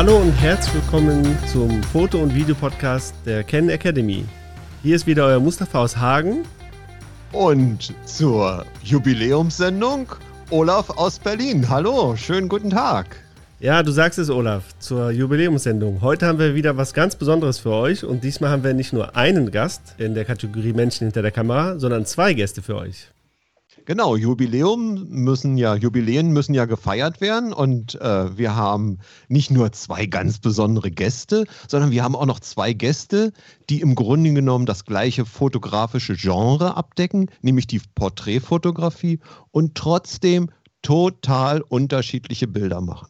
Hallo und herzlich willkommen zum Foto- und Videopodcast der Ken Academy. Hier ist wieder euer Mustafa aus Hagen. Und zur Jubiläumssendung Olaf aus Berlin. Hallo, schönen guten Tag. Ja, du sagst es, Olaf, zur Jubiläumssendung. Heute haben wir wieder was ganz Besonderes für euch und diesmal haben wir nicht nur einen Gast in der Kategorie Menschen hinter der Kamera, sondern zwei Gäste für euch. Genau, Jubiläum müssen ja, Jubiläen müssen ja gefeiert werden und äh, wir haben nicht nur zwei ganz besondere Gäste, sondern wir haben auch noch zwei Gäste, die im Grunde genommen das gleiche fotografische Genre abdecken, nämlich die Porträtfotografie und trotzdem total unterschiedliche Bilder machen.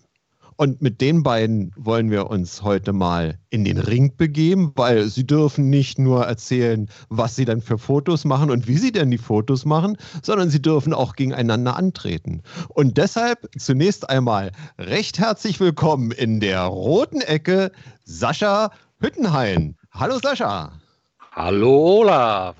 Und mit den beiden wollen wir uns heute mal in den Ring begeben, weil sie dürfen nicht nur erzählen, was sie dann für Fotos machen und wie sie denn die Fotos machen, sondern sie dürfen auch gegeneinander antreten. Und deshalb zunächst einmal recht herzlich willkommen in der roten Ecke Sascha Hüttenhain. Hallo Sascha. Hallo Olaf.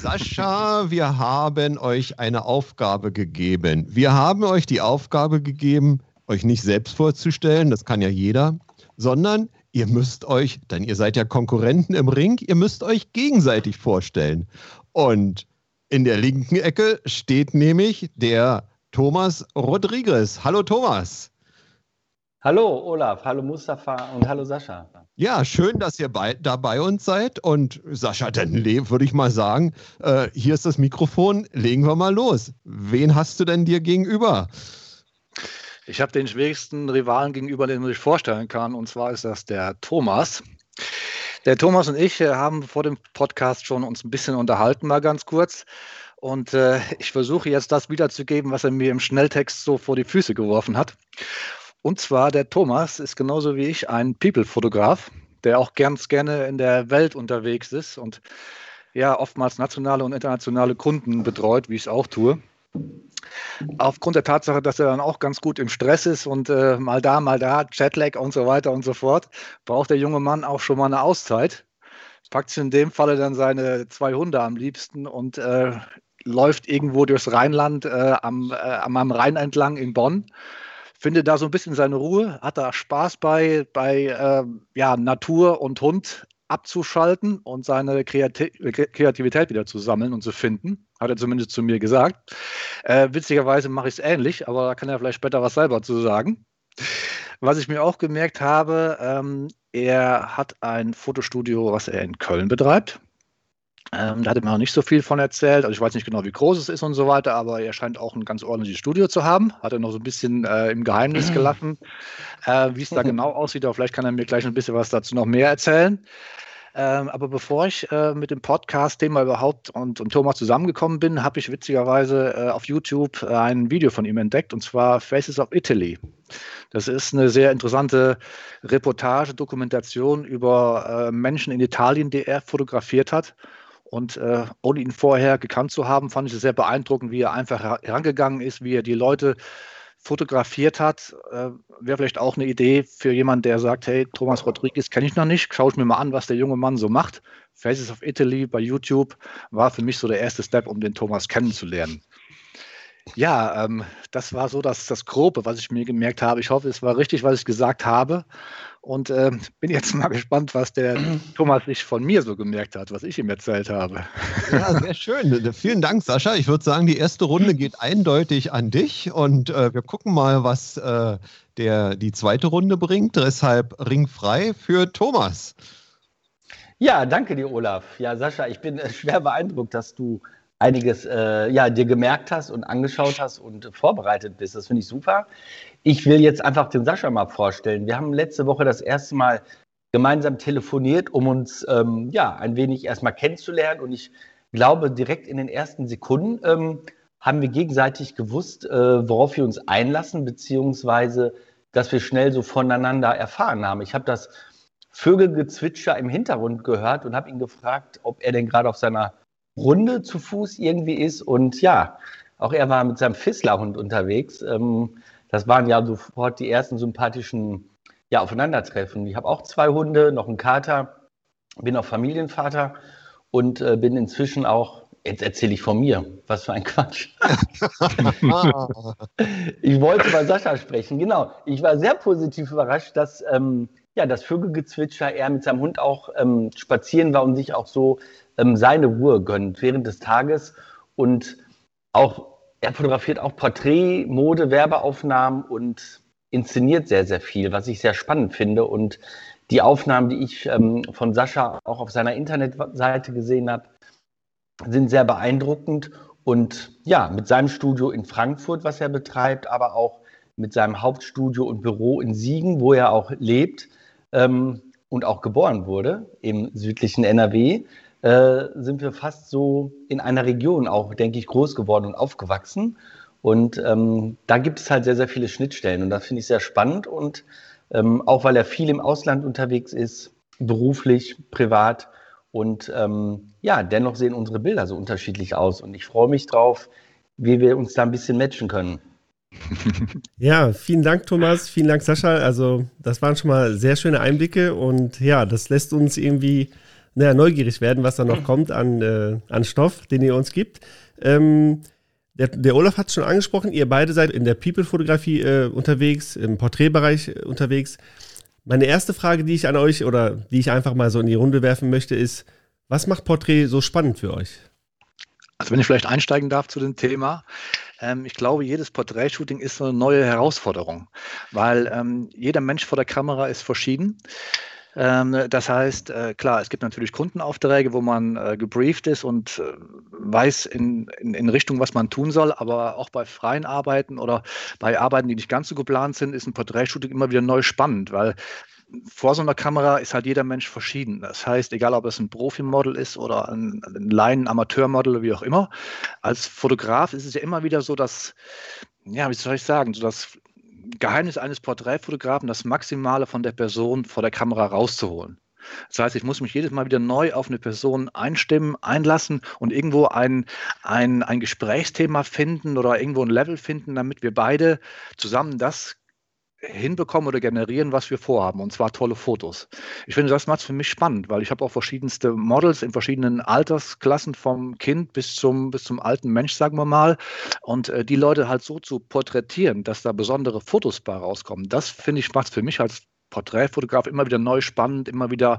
Sascha, wir haben euch eine Aufgabe gegeben. Wir haben euch die Aufgabe gegeben, euch nicht selbst vorzustellen, das kann ja jeder, sondern ihr müsst euch, denn ihr seid ja Konkurrenten im Ring, ihr müsst euch gegenseitig vorstellen. Und in der linken Ecke steht nämlich der Thomas Rodriguez. Hallo Thomas. Hallo Olaf, hallo Mustafa und hallo Sascha. Ja, schön, dass ihr bei, da bei uns seid. Und Sascha, dann würde ich mal sagen, äh, hier ist das Mikrofon, legen wir mal los. Wen hast du denn dir gegenüber? Ich habe den schwierigsten Rivalen gegenüber, den man sich vorstellen kann, und zwar ist das der Thomas. Der Thomas und ich äh, haben vor dem Podcast schon uns ein bisschen unterhalten, mal ganz kurz. Und äh, ich versuche jetzt das wiederzugeben, was er mir im Schnelltext so vor die Füße geworfen hat. Und zwar, der Thomas ist genauso wie ich ein People-Fotograf, der auch ganz gerne in der Welt unterwegs ist und ja, oftmals nationale und internationale Kunden betreut, wie ich es auch tue. Aufgrund der Tatsache, dass er dann auch ganz gut im Stress ist und äh, mal da, mal da, Jetlag und so weiter und so fort, braucht der junge Mann auch schon mal eine Auszeit. Packt sich in dem Falle dann seine zwei Hunde am liebsten und äh, läuft irgendwo durchs Rheinland äh, am, äh, am Rhein entlang in Bonn. Findet da so ein bisschen seine Ruhe, hat da Spaß bei, bei äh, ja, Natur und Hund abzuschalten und seine Kreativität wieder zu sammeln und zu finden hat er zumindest zu mir gesagt. Äh, witzigerweise mache ich es ähnlich, aber da kann er vielleicht später was selber zu sagen. Was ich mir auch gemerkt habe, ähm, er hat ein Fotostudio, was er in Köln betreibt. Ähm, da hat er mir noch nicht so viel von erzählt. Also ich weiß nicht genau, wie groß es ist und so weiter, aber er scheint auch ein ganz ordentliches Studio zu haben. Hat er noch so ein bisschen äh, im Geheimnis gelassen, äh, wie es da genau aussieht. Aber vielleicht kann er mir gleich ein bisschen was dazu noch mehr erzählen. Ähm, aber bevor ich äh, mit dem Podcast-Thema überhaupt und, und Thomas zusammengekommen bin, habe ich witzigerweise äh, auf YouTube äh, ein Video von ihm entdeckt, und zwar Faces of Italy. Das ist eine sehr interessante Reportage, Dokumentation über äh, Menschen in Italien, die er fotografiert hat. Und äh, ohne ihn vorher gekannt zu haben, fand ich es sehr beeindruckend, wie er einfach herangegangen ist, wie er die Leute fotografiert hat, äh, wäre vielleicht auch eine Idee für jemanden, der sagt, hey, Thomas Rodriguez kenne ich noch nicht, schaue ich mir mal an, was der junge Mann so macht. Faces of Italy bei YouTube war für mich so der erste Step, um den Thomas kennenzulernen. Ja, ähm, das war so das, das Grobe, was ich mir gemerkt habe. Ich hoffe, es war richtig, was ich gesagt habe. Und äh, bin jetzt mal gespannt, was der Thomas sich von mir so gemerkt hat, was ich ihm erzählt habe. Ja, sehr schön. Vielen Dank, Sascha. Ich würde sagen, die erste Runde geht eindeutig an dich und äh, wir gucken mal, was äh, der, die zweite Runde bringt. Deshalb ringfrei für Thomas. Ja, danke dir, Olaf. Ja, Sascha, ich bin äh, schwer beeindruckt, dass du einiges äh, ja, dir gemerkt hast und angeschaut hast und vorbereitet bist. Das finde ich super. Ich will jetzt einfach den Sascha mal vorstellen. Wir haben letzte Woche das erste Mal gemeinsam telefoniert, um uns ähm, ja ein wenig erstmal kennenzulernen. Und ich glaube, direkt in den ersten Sekunden ähm, haben wir gegenseitig gewusst, äh, worauf wir uns einlassen, beziehungsweise dass wir schnell so voneinander erfahren haben. Ich habe das Vögelgezwitscher im Hintergrund gehört und habe ihn gefragt, ob er denn gerade auf seiner Runde zu Fuß irgendwie ist. Und ja, auch er war mit seinem Fisslerhund unterwegs. Ähm, das waren ja sofort die ersten sympathischen ja, Aufeinandertreffen. Ich habe auch zwei Hunde, noch einen Kater, bin auch Familienvater und äh, bin inzwischen auch Jetzt erzähle ich von mir. Was für ein Quatsch. ich wollte bei Sascha sprechen. Genau. Ich war sehr positiv überrascht, dass ähm, ja, das Vögelgezwitscher er mit seinem Hund auch ähm, spazieren war und sich auch so ähm, seine Ruhe gönnt während des Tages. Und auch, er fotografiert auch Porträt, Mode, Werbeaufnahmen und inszeniert sehr, sehr viel, was ich sehr spannend finde. Und die Aufnahmen, die ich ähm, von Sascha auch auf seiner Internetseite gesehen habe, sind sehr beeindruckend. Und ja, mit seinem Studio in Frankfurt, was er betreibt, aber auch mit seinem Hauptstudio und Büro in Siegen, wo er auch lebt ähm, und auch geboren wurde, im südlichen NRW, äh, sind wir fast so in einer Region auch, denke ich, groß geworden und aufgewachsen. Und ähm, da gibt es halt sehr, sehr viele Schnittstellen. Und das finde ich sehr spannend. Und ähm, auch weil er viel im Ausland unterwegs ist, beruflich, privat, und ähm, ja, dennoch sehen unsere Bilder so unterschiedlich aus. Und ich freue mich drauf, wie wir uns da ein bisschen matchen können. Ja, vielen Dank, Thomas. Vielen Dank, Sascha. Also, das waren schon mal sehr schöne Einblicke. Und ja, das lässt uns irgendwie naja, neugierig werden, was da noch kommt an, äh, an Stoff, den ihr uns gibt. Ähm, der, der, Olaf hat es schon angesprochen, ihr beide seid in der People-Fotografie äh, unterwegs, im Porträtbereich äh, unterwegs. Meine erste Frage, die ich an euch oder die ich einfach mal so in die Runde werfen möchte, ist, was macht Porträt so spannend für euch? Also wenn ich vielleicht einsteigen darf zu dem Thema. Ähm, ich glaube, jedes Porträtshooting ist so eine neue Herausforderung, weil ähm, jeder Mensch vor der Kamera ist verschieden. Ähm, das heißt, äh, klar, es gibt natürlich Kundenaufträge, wo man äh, gebrieft ist und äh, weiß in, in, in, Richtung, was man tun soll, aber auch bei freien Arbeiten oder bei Arbeiten, die nicht ganz so geplant sind, ist ein Porträtshooting immer wieder neu spannend, weil vor so einer Kamera ist halt jeder Mensch verschieden. Das heißt, egal ob es ein Profimodel ist oder ein, ein Laien-Amateurmodel, wie auch immer, als Fotograf ist es ja immer wieder so, dass, ja, wie soll ich sagen, so das Geheimnis eines Porträtfotografen, das Maximale von der Person vor der Kamera rauszuholen. Das heißt, ich muss mich jedes Mal wieder neu auf eine Person einstimmen, einlassen und irgendwo ein, ein, ein Gesprächsthema finden oder irgendwo ein Level finden, damit wir beide zusammen das hinbekommen oder generieren, was wir vorhaben, und zwar tolle Fotos. Ich finde, das macht es für mich spannend, weil ich habe auch verschiedenste Models in verschiedenen Altersklassen, vom Kind bis zum, bis zum alten Mensch, sagen wir mal. Und äh, die Leute halt so zu porträtieren, dass da besondere Fotos bei rauskommen, das finde ich, macht es für mich als Porträtfotograf immer wieder neu spannend, immer wieder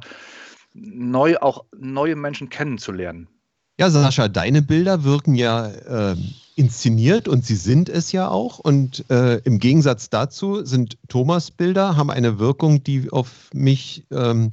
neu auch neue Menschen kennenzulernen. Ja, Sascha, deine Bilder wirken ja äh, inszeniert und sie sind es ja auch. Und äh, im Gegensatz dazu sind Thomas Bilder, haben eine Wirkung, die auf mich ähm,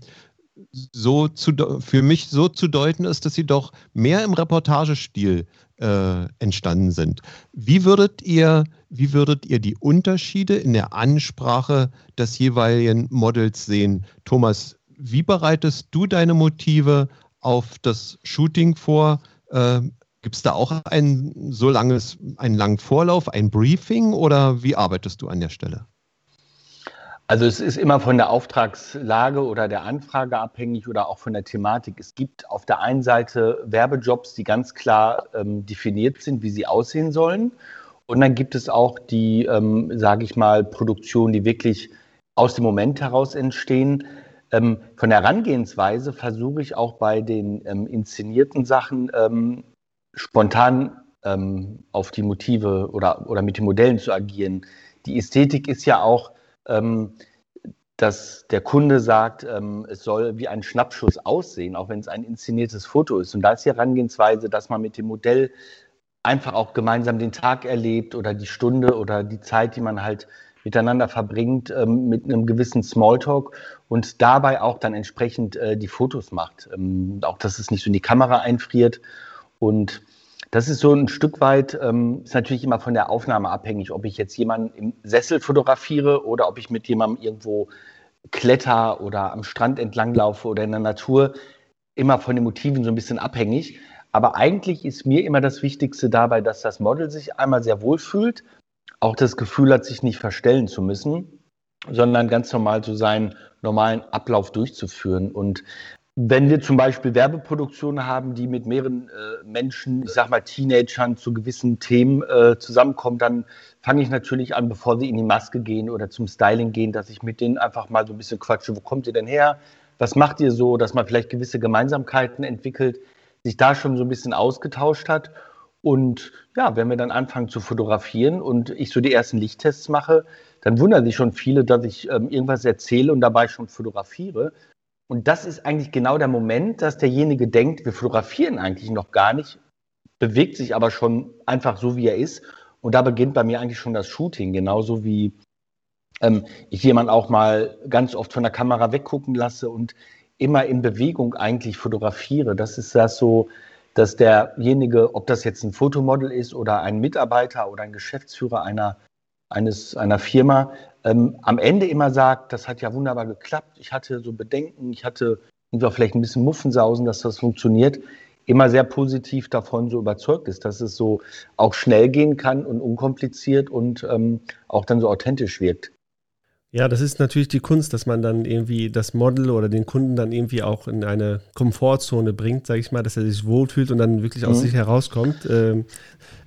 so zu, für mich so zu deuten ist, dass sie doch mehr im Reportagestil äh, entstanden sind. Wie würdet ihr, wie würdet ihr die Unterschiede in der Ansprache des jeweiligen Models sehen? Thomas, wie bereitest du deine Motive auf das Shooting vor? Gibt es da auch ein so langes, einen langen Vorlauf, ein Briefing oder wie arbeitest du an der Stelle? Also es ist immer von der Auftragslage oder der Anfrage abhängig oder auch von der Thematik. Es gibt auf der einen Seite Werbejobs, die ganz klar ähm, definiert sind, wie sie aussehen sollen. Und dann gibt es auch die, ähm, sage ich mal, Produktionen, die wirklich aus dem Moment heraus entstehen. Ähm, von der Herangehensweise versuche ich auch bei den ähm, inszenierten Sachen ähm, spontan ähm, auf die Motive oder, oder mit den Modellen zu agieren. Die Ästhetik ist ja auch, ähm, dass der Kunde sagt, ähm, es soll wie ein Schnappschuss aussehen, auch wenn es ein inszeniertes Foto ist. Und da ist die Herangehensweise, dass man mit dem Modell einfach auch gemeinsam den Tag erlebt oder die Stunde oder die Zeit, die man halt miteinander verbringt, ähm, mit einem gewissen Smalltalk und dabei auch dann entsprechend äh, die Fotos macht. Ähm, auch, dass es nicht so in die Kamera einfriert. Und das ist so ein Stück weit, ähm, ist natürlich immer von der Aufnahme abhängig, ob ich jetzt jemanden im Sessel fotografiere oder ob ich mit jemandem irgendwo kletter oder am Strand entlang laufe oder in der Natur. Immer von den Motiven so ein bisschen abhängig. Aber eigentlich ist mir immer das Wichtigste dabei, dass das Model sich einmal sehr wohl fühlt, auch das Gefühl hat, sich nicht verstellen zu müssen, sondern ganz normal so seinen normalen Ablauf durchzuführen. Und wenn wir zum Beispiel Werbeproduktionen haben, die mit mehreren äh, Menschen, ich sag mal Teenagern zu gewissen Themen äh, zusammenkommen, dann fange ich natürlich an, bevor sie in die Maske gehen oder zum Styling gehen, dass ich mit denen einfach mal so ein bisschen quatsche. Wo kommt ihr denn her? Was macht ihr so? Dass man vielleicht gewisse Gemeinsamkeiten entwickelt, sich da schon so ein bisschen ausgetauscht hat. Und ja, wenn wir dann anfangen zu fotografieren und ich so die ersten Lichttests mache, dann wundern sich schon viele, dass ich ähm, irgendwas erzähle und dabei schon fotografiere. Und das ist eigentlich genau der Moment, dass derjenige denkt, wir fotografieren eigentlich noch gar nicht, bewegt sich aber schon einfach so, wie er ist. Und da beginnt bei mir eigentlich schon das Shooting, genauso wie ähm, ich jemanden auch mal ganz oft von der Kamera weggucken lasse und immer in Bewegung eigentlich fotografiere. Das ist das so, dass derjenige, ob das jetzt ein Fotomodel ist oder ein Mitarbeiter oder ein Geschäftsführer einer, eines, einer Firma, ähm, am Ende immer sagt, das hat ja wunderbar geklappt. Ich hatte so Bedenken, ich hatte vielleicht ein bisschen Muffensausen, dass das funktioniert. Immer sehr positiv davon so überzeugt ist, dass es so auch schnell gehen kann und unkompliziert und ähm, auch dann so authentisch wirkt. Ja, das ist natürlich die Kunst, dass man dann irgendwie das Model oder den Kunden dann irgendwie auch in eine Komfortzone bringt, sage ich mal, dass er sich wohlfühlt und dann wirklich aus mhm. sich herauskommt. Ähm,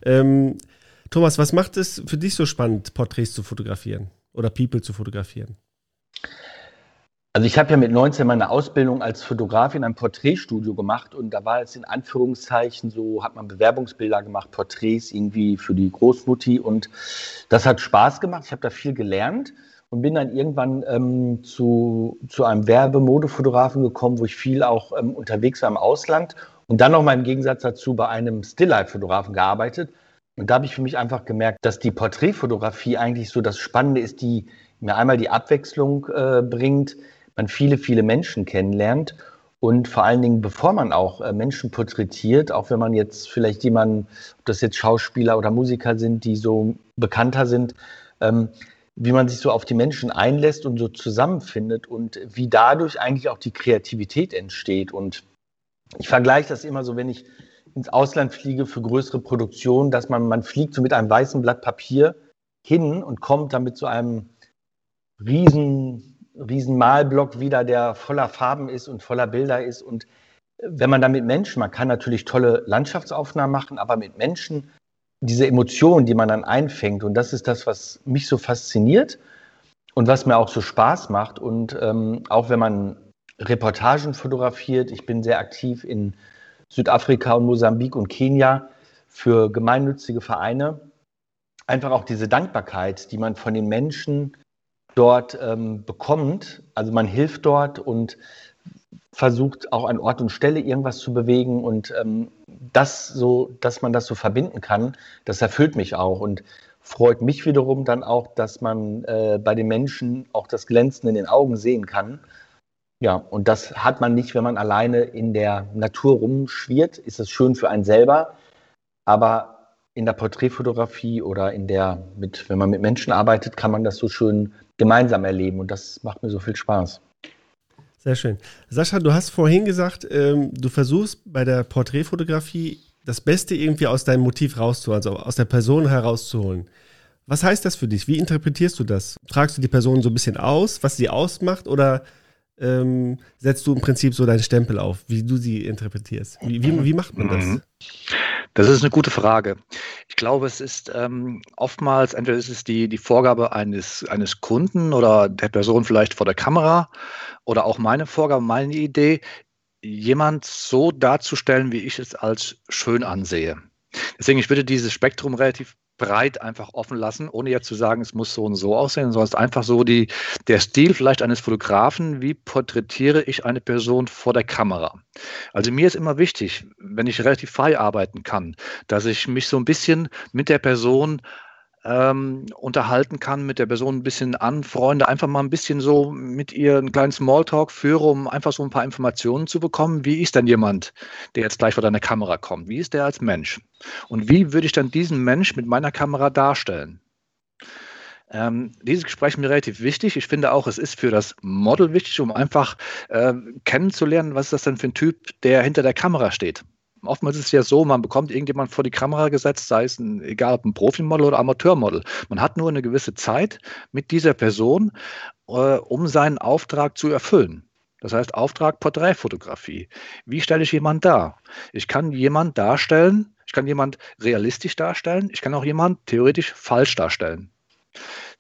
ähm, Thomas, was macht es für dich so spannend, Porträts zu fotografieren oder People zu fotografieren? Also ich habe ja mit 19 meine Ausbildung als Fotograf in einem Porträtstudio gemacht und da war es in Anführungszeichen so, hat man Bewerbungsbilder gemacht, Porträts irgendwie für die Großmutti und das hat Spaß gemacht. Ich habe da viel gelernt und bin dann irgendwann ähm, zu, zu einem Werbemodefotografen gekommen, wo ich viel auch ähm, unterwegs war im Ausland und dann nochmal im Gegensatz dazu bei einem Stilllife-Fotografen gearbeitet. Und da habe ich für mich einfach gemerkt, dass die Porträtfotografie eigentlich so das Spannende ist, die mir einmal die Abwechslung äh, bringt, man viele, viele Menschen kennenlernt und vor allen Dingen, bevor man auch äh, Menschen porträtiert, auch wenn man jetzt vielleicht jemanden, ob das jetzt Schauspieler oder Musiker sind, die so bekannter sind, ähm, wie man sich so auf die Menschen einlässt und so zusammenfindet und wie dadurch eigentlich auch die Kreativität entsteht. Und ich vergleiche das immer so, wenn ich ins Ausland fliege für größere Produktionen, dass man, man fliegt so mit einem weißen Blatt Papier hin und kommt dann mit so einem riesen, riesen Malblock wieder, der voller Farben ist und voller Bilder ist. Und wenn man dann mit Menschen, man kann natürlich tolle Landschaftsaufnahmen machen, aber mit Menschen diese Emotionen, die man dann einfängt. Und das ist das, was mich so fasziniert und was mir auch so Spaß macht. Und ähm, auch wenn man Reportagen fotografiert, ich bin sehr aktiv in Südafrika und Mosambik und Kenia für gemeinnützige Vereine. Einfach auch diese Dankbarkeit, die man von den Menschen dort ähm, bekommt. Also man hilft dort und versucht auch an Ort und Stelle irgendwas zu bewegen und ähm, das so, dass man das so verbinden kann, das erfüllt mich auch und freut mich wiederum dann auch, dass man äh, bei den Menschen auch das Glänzen in den Augen sehen kann. Ja, und das hat man nicht, wenn man alleine in der Natur rumschwirrt, ist es schön für einen selber, aber in der Porträtfotografie oder in der, mit, wenn man mit Menschen arbeitet, kann man das so schön gemeinsam erleben und das macht mir so viel Spaß. Sehr schön. Sascha, du hast vorhin gesagt, ähm, du versuchst bei der Porträtfotografie das Beste irgendwie aus deinem Motiv rauszuholen, also aus der Person herauszuholen. Was heißt das für dich? Wie interpretierst du das? Fragst du die Person so ein bisschen aus, was sie ausmacht, oder ähm, setzt du im Prinzip so deinen Stempel auf, wie du sie interpretierst? Wie, wie, wie macht man das? Mhm. Das ist eine gute Frage. Ich glaube, es ist ähm, oftmals, entweder ist es die, die Vorgabe eines, eines Kunden oder der Person vielleicht vor der Kamera oder auch meine Vorgabe, meine Idee, jemand so darzustellen, wie ich es als schön ansehe. Deswegen, ich würde dieses Spektrum relativ breit einfach offen lassen, ohne jetzt zu sagen, es muss so und so aussehen, sondern es ist einfach so die, der Stil vielleicht eines Fotografen, wie porträtiere ich eine Person vor der Kamera. Also mir ist immer wichtig, wenn ich relativ frei arbeiten kann, dass ich mich so ein bisschen mit der Person ähm, unterhalten kann, mit der Person ein bisschen anfreunde, einfach mal ein bisschen so mit ihr einen kleinen Smalltalk führe, um einfach so ein paar Informationen zu bekommen. Wie ist denn jemand, der jetzt gleich vor deiner Kamera kommt? Wie ist der als Mensch? Und wie würde ich dann diesen Mensch mit meiner Kamera darstellen? Ähm, dieses Gespräch ist mir relativ wichtig. Ich finde auch, es ist für das Model wichtig, um einfach äh, kennenzulernen, was ist das denn für ein Typ, der hinter der Kamera steht oftmals ist es ja so, man bekommt irgendjemand vor die Kamera gesetzt, sei es ein, egal ob ein Profimodel oder Amateurmodel. Man hat nur eine gewisse Zeit mit dieser Person, äh, um seinen Auftrag zu erfüllen. Das heißt, Auftrag Porträtfotografie. Wie stelle ich jemanden dar? Ich kann jemanden darstellen, ich kann jemanden realistisch darstellen, ich kann auch jemanden theoretisch falsch darstellen.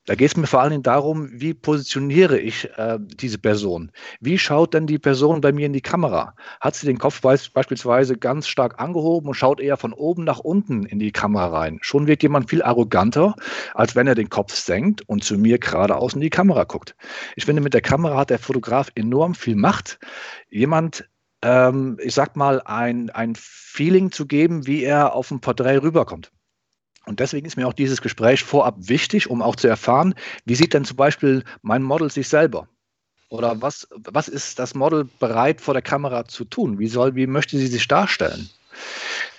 Da geht es mir vor allen Dingen darum, wie positioniere ich äh, diese Person? Wie schaut denn die Person bei mir in die Kamera? Hat sie den Kopf beispielsweise ganz stark angehoben und schaut eher von oben nach unten in die Kamera rein? Schon wirkt jemand viel arroganter, als wenn er den Kopf senkt und zu mir geradeaus in die Kamera guckt. Ich finde, mit der Kamera hat der Fotograf enorm viel Macht. Jemand ähm, ich sag mal, ein, ein Feeling zu geben, wie er auf dem Porträt rüberkommt. Und deswegen ist mir auch dieses Gespräch vorab wichtig, um auch zu erfahren, wie sieht denn zum Beispiel mein Model sich selber? Oder was, was ist das Model bereit vor der Kamera zu tun? Wie, soll, wie möchte sie sich darstellen?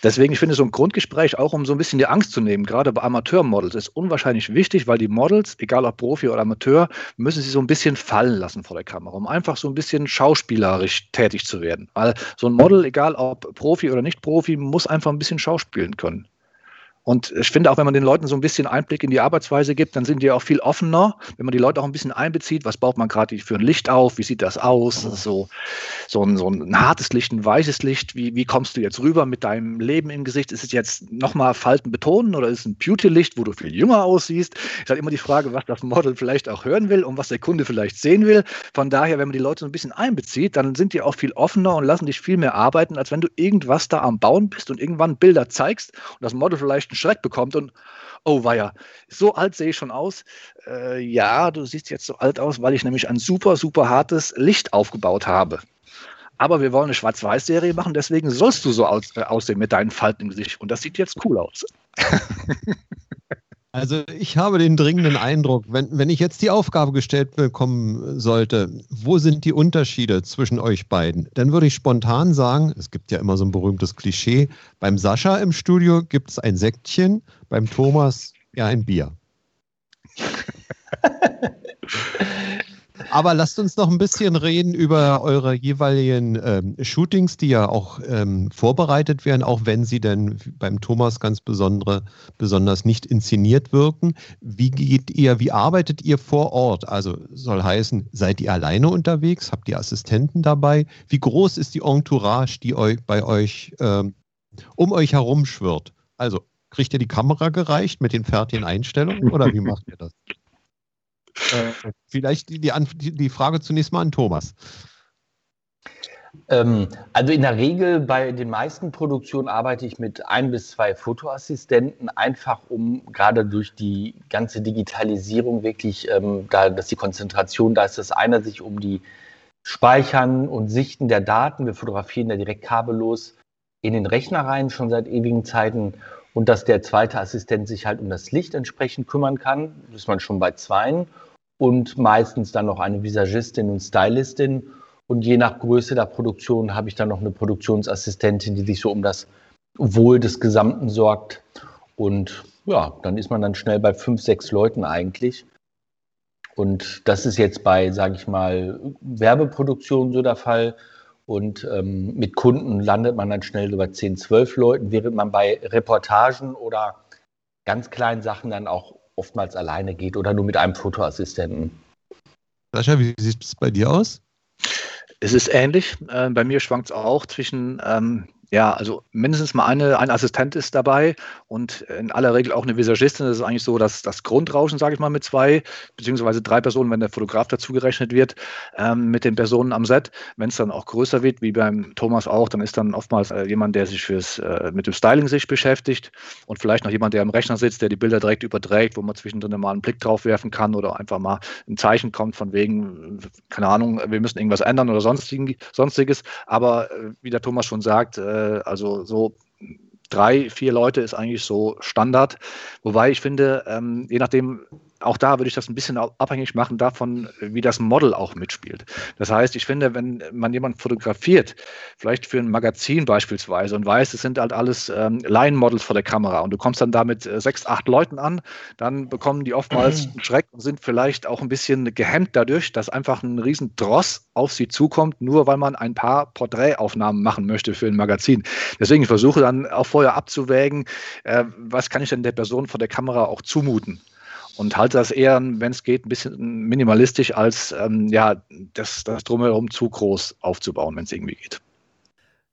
Deswegen, ich finde so ein Grundgespräch auch, um so ein bisschen die Angst zu nehmen, gerade bei Amateurmodels, ist unwahrscheinlich wichtig, weil die Models, egal ob Profi oder Amateur, müssen sie so ein bisschen fallen lassen vor der Kamera, um einfach so ein bisschen schauspielerisch tätig zu werden. Weil so ein Model, egal ob Profi oder nicht Profi, muss einfach ein bisschen schauspielen können. Und ich finde auch, wenn man den Leuten so ein bisschen Einblick in die Arbeitsweise gibt, dann sind die auch viel offener, wenn man die Leute auch ein bisschen einbezieht. Was baut man gerade für ein Licht auf? Wie sieht das aus? Das so, so, ein, so ein hartes Licht, ein weiches Licht. Wie, wie kommst du jetzt rüber mit deinem Leben im Gesicht? Ist es jetzt nochmal Falten betonen oder ist es ein Beauty-Licht, wo du viel jünger aussiehst? Ist halt immer die Frage, was das Model vielleicht auch hören will und was der Kunde vielleicht sehen will. Von daher, wenn man die Leute so ein bisschen einbezieht, dann sind die auch viel offener und lassen dich viel mehr arbeiten, als wenn du irgendwas da am Bauen bist und irgendwann Bilder zeigst und das Model vielleicht einen Schreck bekommt und oh weia, so alt sehe ich schon aus. Äh, ja, du siehst jetzt so alt aus, weil ich nämlich ein super, super hartes Licht aufgebaut habe. Aber wir wollen eine Schwarz-Weiß-Serie machen, deswegen sollst du so aus, äh, aussehen mit deinen Falten im Gesicht. Und das sieht jetzt cool aus. Also ich habe den dringenden Eindruck, wenn, wenn ich jetzt die Aufgabe gestellt bekommen sollte, wo sind die Unterschiede zwischen euch beiden, dann würde ich spontan sagen, es gibt ja immer so ein berühmtes Klischee, beim Sascha im Studio gibt es ein Säckchen, beim Thomas ja ein Bier. Aber lasst uns noch ein bisschen reden über eure jeweiligen ähm, Shootings, die ja auch ähm, vorbereitet werden, auch wenn sie denn beim Thomas ganz besondere, besonders nicht inszeniert wirken. Wie geht ihr, wie arbeitet ihr vor Ort? Also soll heißen, seid ihr alleine unterwegs? Habt ihr Assistenten dabei? Wie groß ist die Entourage, die euch bei euch ähm, um euch herum schwirrt? Also kriegt ihr die Kamera gereicht mit den fertigen Einstellungen oder wie macht ihr das? Äh, vielleicht die, die, die Frage zunächst mal an Thomas. Ähm, also in der Regel bei den meisten Produktionen arbeite ich mit ein bis zwei Fotoassistenten, einfach um gerade durch die ganze Digitalisierung wirklich, ähm, da, dass die Konzentration da ist, das einer sich um die Speichern und Sichten der Daten, wir fotografieren ja direkt kabellos in den Rechner rein, schon seit ewigen Zeiten und dass der zweite Assistent sich halt um das Licht entsprechend kümmern kann, ist man schon bei zweien und meistens dann noch eine Visagistin und Stylistin. Und je nach Größe der Produktion habe ich dann noch eine Produktionsassistentin, die sich so um das Wohl des Gesamten sorgt. Und ja, dann ist man dann schnell bei fünf, sechs Leuten eigentlich. Und das ist jetzt bei, sage ich mal, Werbeproduktionen so der Fall. Und ähm, mit Kunden landet man dann schnell über 10, 12 Leuten, während man bei Reportagen oder ganz kleinen Sachen dann auch oftmals alleine geht oder nur mit einem Fotoassistenten. Sascha, wie sieht es bei dir aus? Es ist ähnlich. Äh, bei mir schwankt es auch zwischen ähm, ja, also mindestens mal eine, ein Assistent ist dabei und in aller Regel auch eine Visagistin. Das ist eigentlich so dass das Grundrauschen, sage ich mal, mit zwei beziehungsweise drei Personen, wenn der Fotograf dazugerechnet wird, ähm, mit den Personen am Set. Wenn es dann auch größer wird, wie beim Thomas auch, dann ist dann oftmals äh, jemand, der sich fürs, äh, mit dem Styling sich beschäftigt und vielleicht noch jemand, der am Rechner sitzt, der die Bilder direkt überträgt, wo man zwischendrin mal einen Blick drauf werfen kann oder einfach mal ein Zeichen kommt von wegen, keine Ahnung, wir müssen irgendwas ändern oder sonstiges. Aber äh, wie der Thomas schon sagt, äh, also so drei, vier Leute ist eigentlich so Standard. Wobei ich finde, ähm, je nachdem, auch da würde ich das ein bisschen abhängig machen davon, wie das Model auch mitspielt. Das heißt, ich finde, wenn man jemanden fotografiert, vielleicht für ein Magazin beispielsweise und weiß, es sind halt alles ähm, Line-Models vor der Kamera und du kommst dann da mit äh, sechs, acht Leuten an, dann bekommen die oftmals einen Schreck und sind vielleicht auch ein bisschen gehemmt dadurch, dass einfach ein riesen Dross auf sie zukommt, nur weil man ein paar Porträtaufnahmen machen möchte für ein Magazin. Deswegen versuche dann auch vorher abzuwägen, äh, was kann ich denn der Person vor der Kamera auch zumuten und halte das eher, wenn es geht, ein bisschen minimalistisch, als ähm, ja, das, das drumherum zu groß aufzubauen, wenn es irgendwie geht.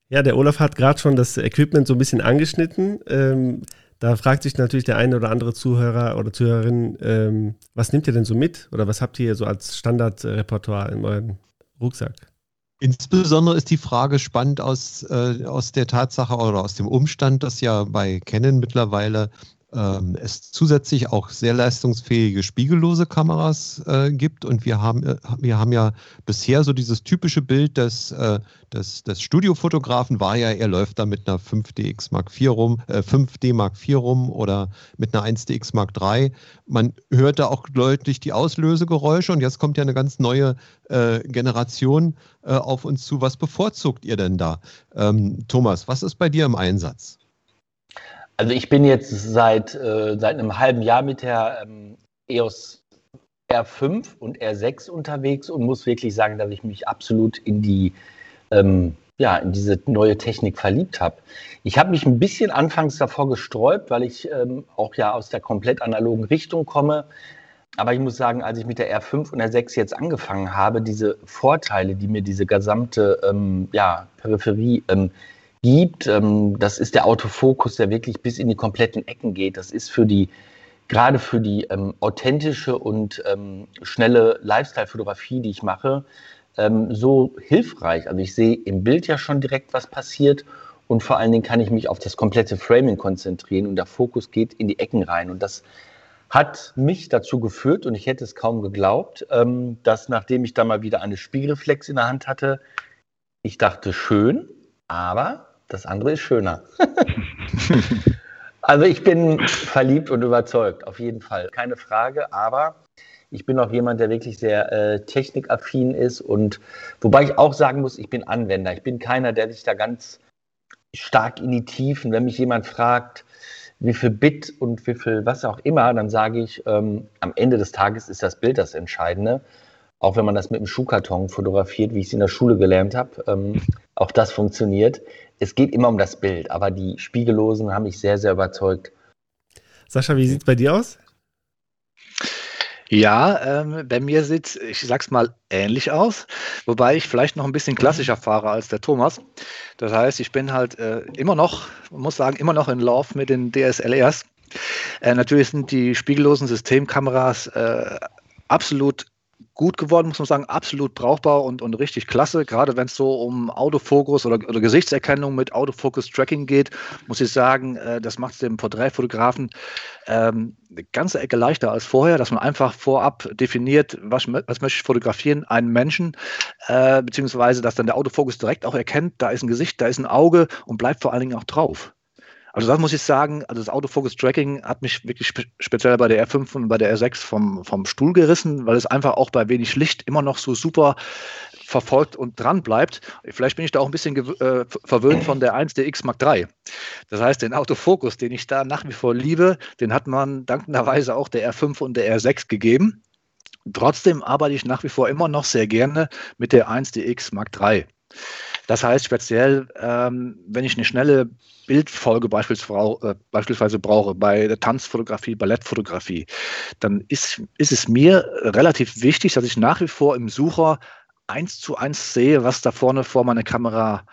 Ja, der Olaf hat gerade schon das Equipment so ein bisschen angeschnitten. Ähm, Da fragt sich natürlich der eine oder andere Zuhörer oder Zuhörerin, ähm, was nehmt ihr denn so mit oder was habt ihr so als Standardrepertoire in eurem Rucksack? Insbesondere ist die Frage spannend aus, äh, aus der Tatsache oder aus dem Umstand, dass ja bei Canon mittlerweile ähm, es zusätzlich auch sehr leistungsfähige spiegellose Kameras äh, gibt. Und wir haben, äh, wir haben ja bisher so dieses typische Bild des, äh, des, des Studiofotografen war ja, er läuft da mit einer 5DX Mark IV rum, äh, 5D Mark IV rum oder mit einer 1DX Mark III. Man hört da auch deutlich die Auslösegeräusche und jetzt kommt ja eine ganz neue äh, Generation äh, auf uns zu. Was bevorzugt ihr denn da? Ähm, Thomas, was ist bei dir im Einsatz? Also ich bin jetzt seit, äh, seit einem halben Jahr mit der ähm, EOS R5 und R6 unterwegs und muss wirklich sagen, dass ich mich absolut in die ähm, ja, in diese neue Technik verliebt habe. Ich habe mich ein bisschen anfangs davor gesträubt, weil ich ähm, auch ja aus der komplett analogen Richtung komme. Aber ich muss sagen, als ich mit der R5 und R6 jetzt angefangen habe, diese Vorteile, die mir diese gesamte ähm, ja, Peripherie ähm, gibt. Ähm, das ist der Autofokus, der wirklich bis in die kompletten Ecken geht. Das ist für die, gerade für die ähm, authentische und ähm, schnelle Lifestyle-Fotografie, die ich mache, ähm, so hilfreich. Also ich sehe im Bild ja schon direkt, was passiert. Und vor allen Dingen kann ich mich auf das komplette Framing konzentrieren und der Fokus geht in die Ecken rein. Und das hat mich dazu geführt, und ich hätte es kaum geglaubt, ähm, dass nachdem ich da mal wieder eine Spiegelreflex in der Hand hatte, ich dachte, schön, aber das andere ist schöner. also ich bin verliebt und überzeugt, auf jeden Fall. Keine Frage, aber ich bin auch jemand, der wirklich sehr äh, technikaffin ist und wobei ich auch sagen muss, ich bin Anwender. Ich bin keiner, der sich da ganz stark in die Tiefen, wenn mich jemand fragt, wie viel Bit und wie viel was auch immer, dann sage ich, ähm, am Ende des Tages ist das Bild das Entscheidende. Auch wenn man das mit einem Schuhkarton fotografiert, wie ich es in der Schule gelernt habe, ähm, auch das funktioniert es geht immer um das Bild, aber die Spiegellosen haben mich sehr, sehr überzeugt. Sascha, wie sieht es bei dir aus? Ja, ähm, bei mir sieht es, ich sag's mal, ähnlich aus, wobei ich vielleicht noch ein bisschen klassischer fahre als der Thomas. Das heißt, ich bin halt äh, immer noch, muss sagen, immer noch in Love mit den DSLRs. Äh, natürlich sind die spiegellosen Systemkameras äh, absolut gut geworden, muss man sagen, absolut brauchbar und, und richtig klasse. Gerade wenn es so um Autofokus oder, oder Gesichtserkennung mit Autofokus-Tracking geht, muss ich sagen, äh, das macht es dem Porträtfotografen ähm, eine ganze Ecke leichter als vorher, dass man einfach vorab definiert, was, was möchte ich fotografieren, einen Menschen, äh, beziehungsweise dass dann der Autofokus direkt auch erkennt, da ist ein Gesicht, da ist ein Auge und bleibt vor allen Dingen auch drauf. Also das muss ich sagen, also das Autofocus Tracking hat mich wirklich spe speziell bei der R5 und bei der R6 vom, vom Stuhl gerissen, weil es einfach auch bei wenig Licht immer noch so super verfolgt und dran bleibt. Vielleicht bin ich da auch ein bisschen äh, verwöhnt von der 1DX Mark III. Das heißt, den Autofokus, den ich da nach wie vor liebe, den hat man dankenderweise auch der R5 und der R6 gegeben. Trotzdem arbeite ich nach wie vor immer noch sehr gerne mit der 1DX Mark III. Das heißt speziell, ähm, wenn ich eine schnelle Bildfolge beispielsweise, äh, beispielsweise brauche bei der Tanzfotografie, Ballettfotografie, dann ist, ist es mir relativ wichtig, dass ich nach wie vor im Sucher eins zu eins sehe, was da vorne vor meiner Kamera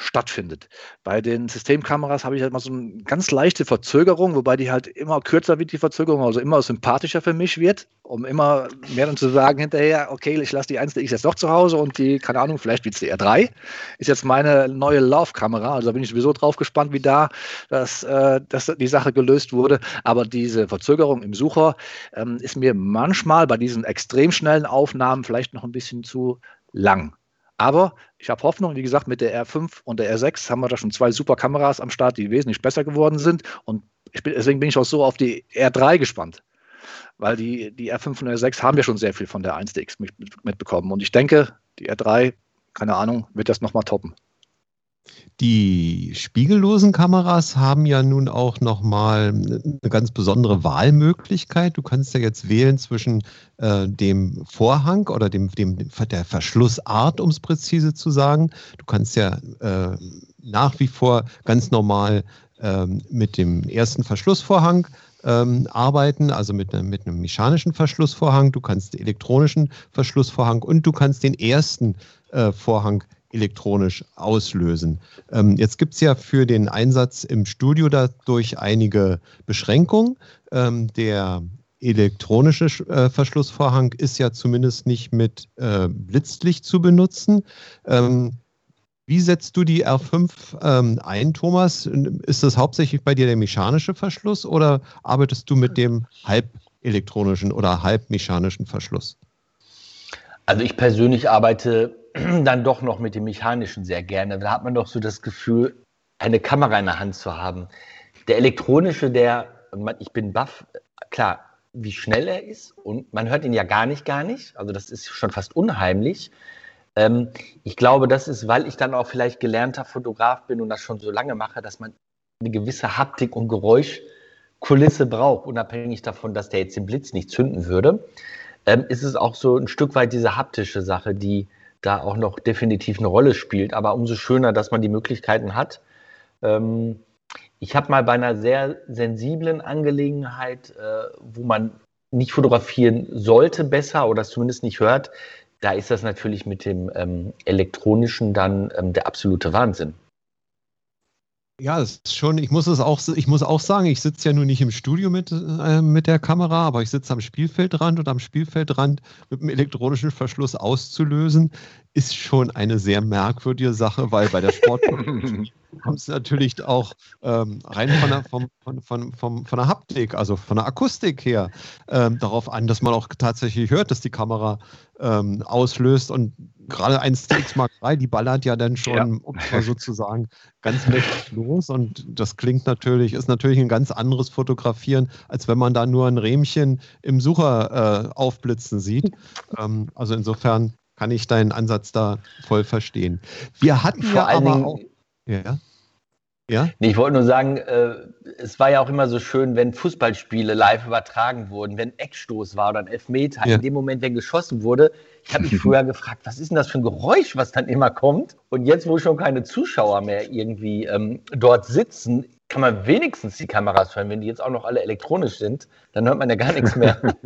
stattfindet. Bei den Systemkameras habe ich halt mal so eine ganz leichte Verzögerung, wobei die halt immer kürzer wird, die Verzögerung, also immer sympathischer für mich wird, um immer mehr dann zu sagen hinterher, okay, ich lasse die 1 DX jetzt doch zu Hause und die, keine Ahnung, vielleicht wird es die R3, ist jetzt meine neue Laufkamera, also da bin ich sowieso drauf gespannt, wie da das, äh, dass die Sache gelöst wurde, aber diese Verzögerung im Sucher ähm, ist mir manchmal bei diesen extrem schnellen Aufnahmen vielleicht noch ein bisschen zu lang. Aber ich habe Hoffnung, wie gesagt, mit der R5 und der R6 haben wir da schon zwei super Kameras am Start, die wesentlich besser geworden sind. Und bin, deswegen bin ich auch so auf die R3 gespannt. Weil die, die R5 und R6 haben ja schon sehr viel von der 1DX mitbekommen. Und ich denke, die R3, keine Ahnung, wird das nochmal toppen. Die spiegellosen Kameras haben ja nun auch nochmal eine ganz besondere Wahlmöglichkeit. Du kannst ja jetzt wählen zwischen äh, dem Vorhang oder dem, dem, der Verschlussart, um es präzise zu sagen. Du kannst ja äh, nach wie vor ganz normal äh, mit dem ersten Verschlussvorhang ähm, arbeiten, also mit, mit einem mechanischen Verschlussvorhang. Du kannst elektronischen Verschlussvorhang und du kannst den ersten äh, Vorhang elektronisch auslösen. Ähm, jetzt gibt es ja für den Einsatz im Studio dadurch einige Beschränkungen. Ähm, der elektronische äh, Verschlussvorhang ist ja zumindest nicht mit äh, Blitzlicht zu benutzen. Ähm, wie setzt du die R5 ähm, ein, Thomas? Ist das hauptsächlich bei dir der mechanische Verschluss oder arbeitest du mit dem halbelektronischen oder halbmechanischen Verschluss? Also ich persönlich arbeite dann doch noch mit dem mechanischen sehr gerne. Da hat man doch so das Gefühl, eine Kamera in der Hand zu haben. Der elektronische, der, ich bin baff, klar, wie schnell er ist und man hört ihn ja gar nicht, gar nicht. Also das ist schon fast unheimlich. Ähm, ich glaube, das ist, weil ich dann auch vielleicht gelernter Fotograf bin und das schon so lange mache, dass man eine gewisse Haptik und Geräuschkulisse braucht, unabhängig davon, dass der jetzt den Blitz nicht zünden würde. Ähm, ist es auch so ein Stück weit diese haptische Sache, die da auch noch definitiv eine Rolle spielt. Aber umso schöner, dass man die Möglichkeiten hat. Ähm, ich habe mal bei einer sehr sensiblen Angelegenheit, äh, wo man nicht fotografieren sollte besser oder es zumindest nicht hört, da ist das natürlich mit dem ähm, elektronischen dann ähm, der absolute Wahnsinn. Ja, das ist schon, ich muss es auch, ich muss auch sagen, ich sitze ja nur nicht im Studio mit, äh, mit der Kamera, aber ich sitze am Spielfeldrand und am Spielfeldrand mit dem elektronischen Verschluss auszulösen, ist schon eine sehr merkwürdige Sache, weil bei der Sport kommt es natürlich auch ähm, rein von der, vom, von, von, von, von der Haptik, also von der Akustik her, ähm, darauf an, dass man auch tatsächlich hört, dass die Kamera ähm, auslöst. Und gerade ein Stakes Mark III, die ballert ja dann schon, ja. um mal sozusagen, ganz mächtig los. Und das klingt natürlich, ist natürlich ein ganz anderes Fotografieren, als wenn man da nur ein Rähmchen im Sucher äh, aufblitzen sieht. Ähm, also insofern kann ich deinen Ansatz da voll verstehen. Wir hatten Vor ja aber Dingen, auch. Ja. Ja? Nee, ich wollte nur sagen, äh, es war ja auch immer so schön, wenn Fußballspiele live übertragen wurden, wenn Eckstoß war oder ein Elfmeter. Ja. In dem Moment, wenn geschossen wurde, ich habe mich früher gefragt, was ist denn das für ein Geräusch, was dann immer kommt? Und jetzt, wo schon keine Zuschauer mehr irgendwie ähm, dort sitzen, kann man wenigstens die Kameras hören. Wenn die jetzt auch noch alle elektronisch sind, dann hört man ja gar nichts mehr.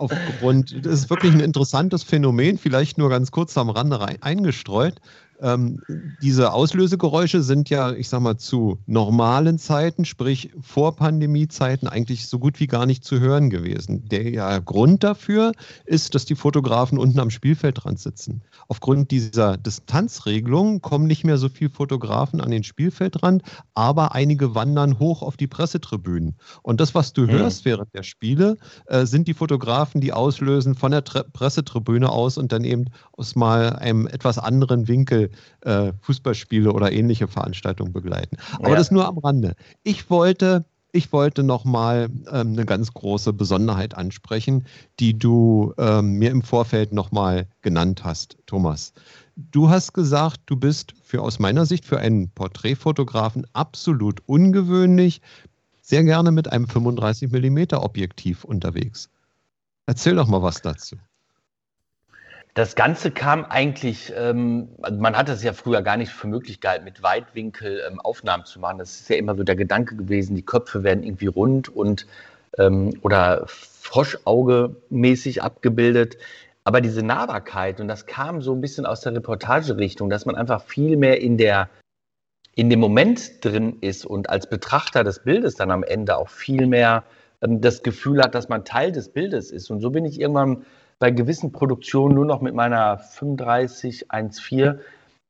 aufgrund, das ist wirklich ein interessantes Phänomen, vielleicht nur ganz kurz am Rande rein, eingestreut. Ähm, diese Auslösegeräusche sind ja, ich sag mal, zu normalen Zeiten, sprich vor Pandemiezeiten, eigentlich so gut wie gar nicht zu hören gewesen. Der ja, Grund dafür ist, dass die Fotografen unten am Spielfeldrand sitzen. Aufgrund dieser Distanzregelung kommen nicht mehr so viele Fotografen an den Spielfeldrand, aber einige wandern hoch auf die Pressetribünen. Und das, was du mhm. hörst während der Spiele, äh, sind die Fotografen, die auslösen von der Tre Pressetribüne aus und dann eben aus mal einem etwas anderen Winkel äh, Fußballspiele oder ähnliche Veranstaltungen begleiten. Aber ja. das nur am Rande. Ich wollte ich wollte nochmal ähm, eine ganz große Besonderheit ansprechen, die du ähm, mir im Vorfeld nochmal genannt hast, Thomas. Du hast gesagt, du bist für aus meiner Sicht für einen Porträtfotografen absolut ungewöhnlich, sehr gerne mit einem 35 mm Objektiv unterwegs. Erzähl doch mal was dazu. Das Ganze kam eigentlich, ähm, also man hat es ja früher gar nicht für möglich gehalten, mit Weitwinkel ähm, Aufnahmen zu machen. Das ist ja immer so der Gedanke gewesen, die Köpfe werden irgendwie rund und ähm, oder Froschauge-mäßig abgebildet. Aber diese Nahbarkeit, und das kam so ein bisschen aus der Reportagerichtung, dass man einfach viel mehr in der in dem Moment drin ist und als Betrachter des Bildes dann am Ende auch viel mehr ähm, das Gefühl hat, dass man Teil des Bildes ist. Und so bin ich irgendwann bei gewissen Produktionen nur noch mit meiner 35 1.4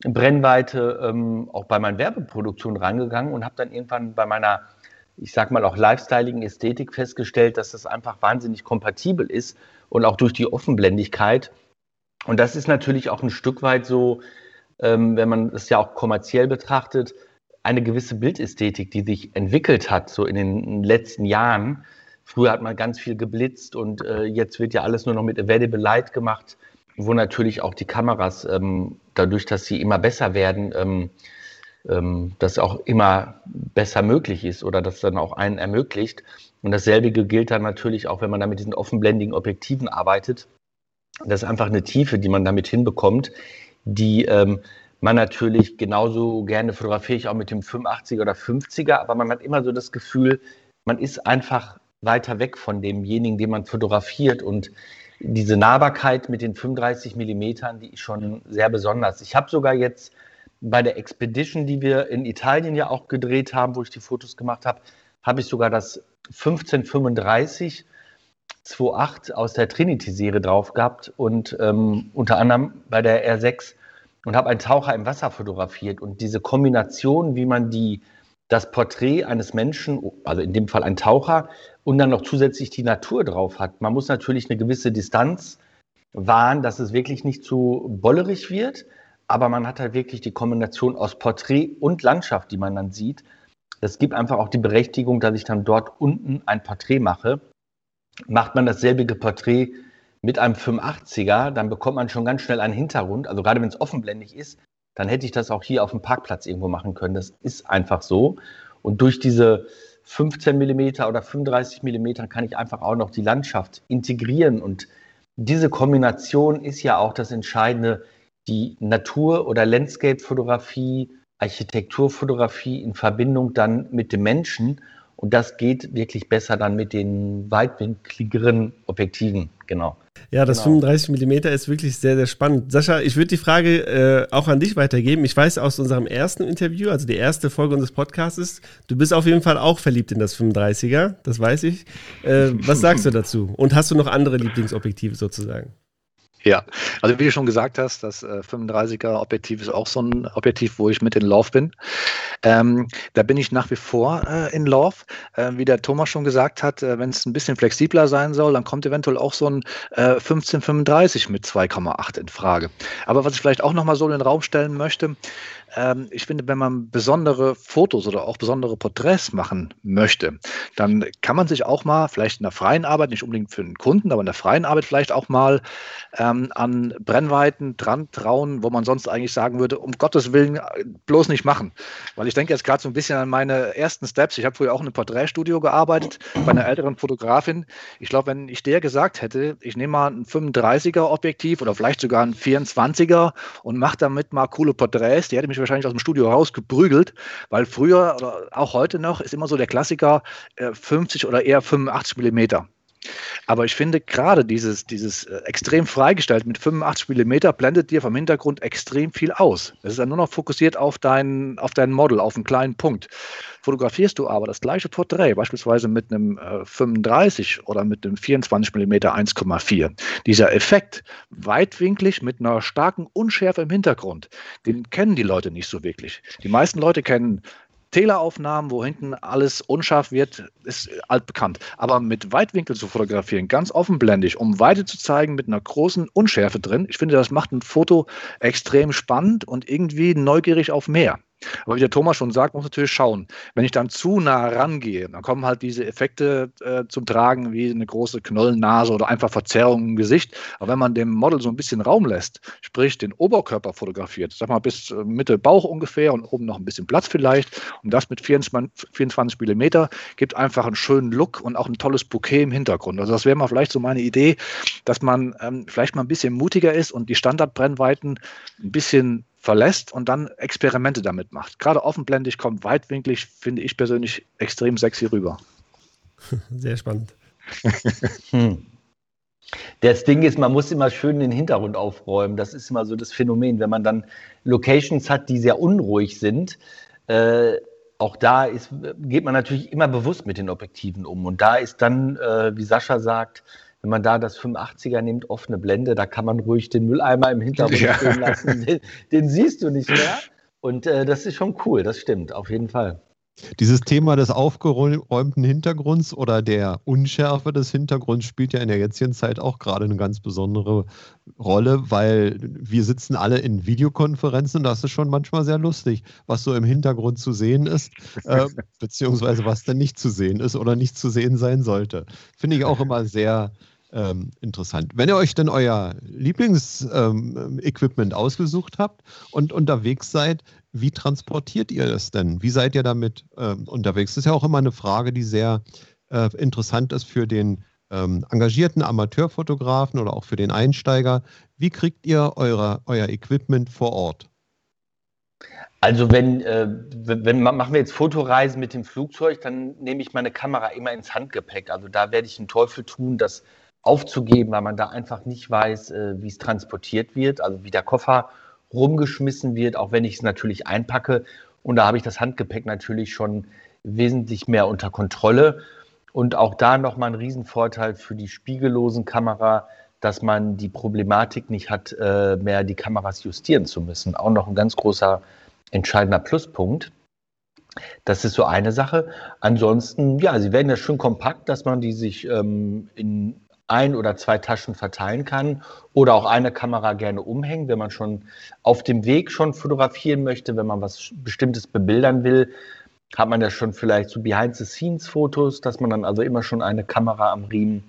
Brennweite ähm, auch bei meinen Werbeproduktionen rangegangen und habe dann irgendwann bei meiner, ich sag mal auch lifestyleigen Ästhetik festgestellt, dass das einfach wahnsinnig kompatibel ist und auch durch die Offenblendigkeit. Und das ist natürlich auch ein Stück weit so, ähm, wenn man es ja auch kommerziell betrachtet, eine gewisse Bildästhetik, die sich entwickelt hat, so in den letzten Jahren, Früher hat man ganz viel geblitzt und äh, jetzt wird ja alles nur noch mit Available Light gemacht, wo natürlich auch die Kameras, ähm, dadurch, dass sie immer besser werden, ähm, ähm, das auch immer besser möglich ist oder das dann auch einen ermöglicht. Und dasselbe gilt dann natürlich auch, wenn man da mit diesen offenblendigen Objektiven arbeitet. Das ist einfach eine Tiefe, die man damit hinbekommt, die ähm, man natürlich genauso gerne fotografiere ich auch mit dem 85er oder 50er, aber man hat immer so das Gefühl, man ist einfach weiter weg von demjenigen, den man fotografiert. Und diese Nahbarkeit mit den 35 Millimetern, die ist schon sehr besonders. Ich habe sogar jetzt bei der Expedition, die wir in Italien ja auch gedreht haben, wo ich die Fotos gemacht habe, habe ich sogar das 1535 2.8 aus der Trinity-Serie drauf gehabt und ähm, unter anderem bei der R6 und habe einen Taucher im Wasser fotografiert. Und diese Kombination, wie man die, das Porträt eines Menschen, also in dem Fall ein Taucher, und dann noch zusätzlich die Natur drauf hat. Man muss natürlich eine gewisse Distanz wahren, dass es wirklich nicht zu bollerig wird, aber man hat halt wirklich die Kombination aus Porträt und Landschaft, die man dann sieht. Das gibt einfach auch die Berechtigung, dass ich dann dort unten ein Porträt mache. Macht man dasselbige Porträt mit einem 85er, dann bekommt man schon ganz schnell einen Hintergrund. Also gerade wenn es offenblendig ist, dann hätte ich das auch hier auf dem Parkplatz irgendwo machen können. Das ist einfach so. Und durch diese 15 mm oder 35 mm kann ich einfach auch noch die Landschaft integrieren. Und diese Kombination ist ja auch das Entscheidende, die Natur- oder Landscape-Fotografie, Architekturfotografie in Verbindung dann mit dem Menschen. Und das geht wirklich besser dann mit den weitwinkligeren Objektiven, genau. Ja, das genau. 35 mm ist wirklich sehr, sehr spannend. Sascha, ich würde die Frage äh, auch an dich weitergeben. Ich weiß aus unserem ersten Interview, also die erste Folge unseres Podcasts, du bist auf jeden Fall auch verliebt in das 35er, das weiß ich. Äh, was sagst du dazu? Und hast du noch andere Lieblingsobjektive sozusagen? Ja, also wie du schon gesagt hast, das äh, 35er Objektiv ist auch so ein Objektiv, wo ich mit in Love bin. Ähm, da bin ich nach wie vor äh, in Love. Äh, wie der Thomas schon gesagt hat, äh, wenn es ein bisschen flexibler sein soll, dann kommt eventuell auch so ein 1535 äh, mit 2,8 in Frage. Aber was ich vielleicht auch nochmal so in den Raum stellen möchte, ähm, ich finde, wenn man besondere Fotos oder auch besondere Porträts machen möchte, dann kann man sich auch mal, vielleicht in der freien Arbeit, nicht unbedingt für den Kunden, aber in der freien Arbeit vielleicht auch mal ähm, an Brennweiten dran trauen, wo man sonst eigentlich sagen würde, um Gottes Willen äh, bloß nicht machen. Weil ich denke jetzt gerade so ein bisschen an meine ersten Steps. Ich habe früher auch in einem Porträtstudio gearbeitet, bei einer älteren Fotografin. Ich glaube, wenn ich der gesagt hätte, ich nehme mal ein 35er Objektiv oder vielleicht sogar ein 24er und mache damit mal coole Porträts, die hätte mich wahrscheinlich aus dem Studio rausgeprügelt, weil früher oder auch heute noch ist immer so der Klassiker äh, 50 oder eher 85 Millimeter. Aber ich finde gerade dieses, dieses äh, extrem freigestellt mit 85 mm blendet dir vom Hintergrund extrem viel aus. Es ist dann nur noch fokussiert auf dein, auf dein Model, auf einen kleinen Punkt. Fotografierst du aber das gleiche Porträt, beispielsweise mit einem äh, 35 oder mit einem 24 mm 1,4, dieser Effekt weitwinklig mit einer starken Unschärfe im Hintergrund, den kennen die Leute nicht so wirklich. Die meisten Leute kennen Teleaufnahmen, wo hinten alles unscharf wird, ist altbekannt. Aber mit Weitwinkel zu fotografieren, ganz offenblendig, um Weite zu zeigen mit einer großen Unschärfe drin, ich finde, das macht ein Foto extrem spannend und irgendwie neugierig auf mehr. Aber wie der Thomas schon sagt, muss natürlich schauen. Wenn ich dann zu nah rangehe, dann kommen halt diese Effekte äh, zum Tragen, wie eine große Knollennase oder einfach Verzerrung im Gesicht. Aber wenn man dem Model so ein bisschen Raum lässt, sprich den Oberkörper fotografiert, sag mal bis äh, Mitte Bauch ungefähr und oben noch ein bisschen Platz vielleicht, und das mit 24, 24 mm, gibt einfach einen schönen Look und auch ein tolles Bouquet im Hintergrund. Also das wäre mal vielleicht so meine Idee, dass man ähm, vielleicht mal ein bisschen mutiger ist und die Standardbrennweiten ein bisschen verlässt und dann Experimente damit macht. Gerade offenblendig kommt weitwinklig, finde ich persönlich extrem sexy rüber. Sehr spannend. hm. Das Ding ist, man muss immer schön den Hintergrund aufräumen. Das ist immer so das Phänomen, wenn man dann Locations hat, die sehr unruhig sind. Äh, auch da ist, geht man natürlich immer bewusst mit den Objektiven um. Und da ist dann, äh, wie Sascha sagt, wenn man da das 85er nimmt, offene Blende, da kann man ruhig den Mülleimer im Hintergrund ja. stehen lassen. Den, den, siehst du nicht mehr. Und äh, das ist schon cool, das stimmt, auf jeden Fall. Dieses Thema des aufgeräumten Hintergrunds oder der Unschärfe des Hintergrunds spielt ja in der jetzigen Zeit auch gerade eine ganz besondere Rolle, weil wir sitzen alle in Videokonferenzen und das ist schon manchmal sehr lustig, was so im Hintergrund zu sehen ist, äh, beziehungsweise was denn nicht zu sehen ist oder nicht zu sehen sein sollte. Finde ich auch immer sehr, ähm, interessant. Wenn ihr euch denn euer Lieblingsequipment ähm, ausgesucht habt und unterwegs seid, wie transportiert ihr das denn? Wie seid ihr damit ähm, unterwegs? Das ist ja auch immer eine Frage, die sehr äh, interessant ist für den ähm, engagierten Amateurfotografen oder auch für den Einsteiger. Wie kriegt ihr eure, euer Equipment vor Ort? Also wenn, äh, wenn machen wir jetzt Fotoreisen mit dem Flugzeug, dann nehme ich meine Kamera immer ins Handgepäck. Also da werde ich einen Teufel tun, dass aufzugeben, weil man da einfach nicht weiß, äh, wie es transportiert wird, also wie der Koffer rumgeschmissen wird, auch wenn ich es natürlich einpacke. Und da habe ich das Handgepäck natürlich schon wesentlich mehr unter Kontrolle. Und auch da nochmal ein Riesenvorteil für die spiegellosen Kamera, dass man die Problematik nicht hat, äh, mehr die Kameras justieren zu müssen. Auch noch ein ganz großer entscheidender Pluspunkt. Das ist so eine Sache. Ansonsten, ja, sie werden ja schön kompakt, dass man die sich ähm, in ein oder zwei Taschen verteilen kann oder auch eine Kamera gerne umhängen, wenn man schon auf dem Weg schon fotografieren möchte, wenn man was Bestimmtes bebildern will, hat man ja schon vielleicht so Behind-the-Scenes-Fotos, dass man dann also immer schon eine Kamera am Riemen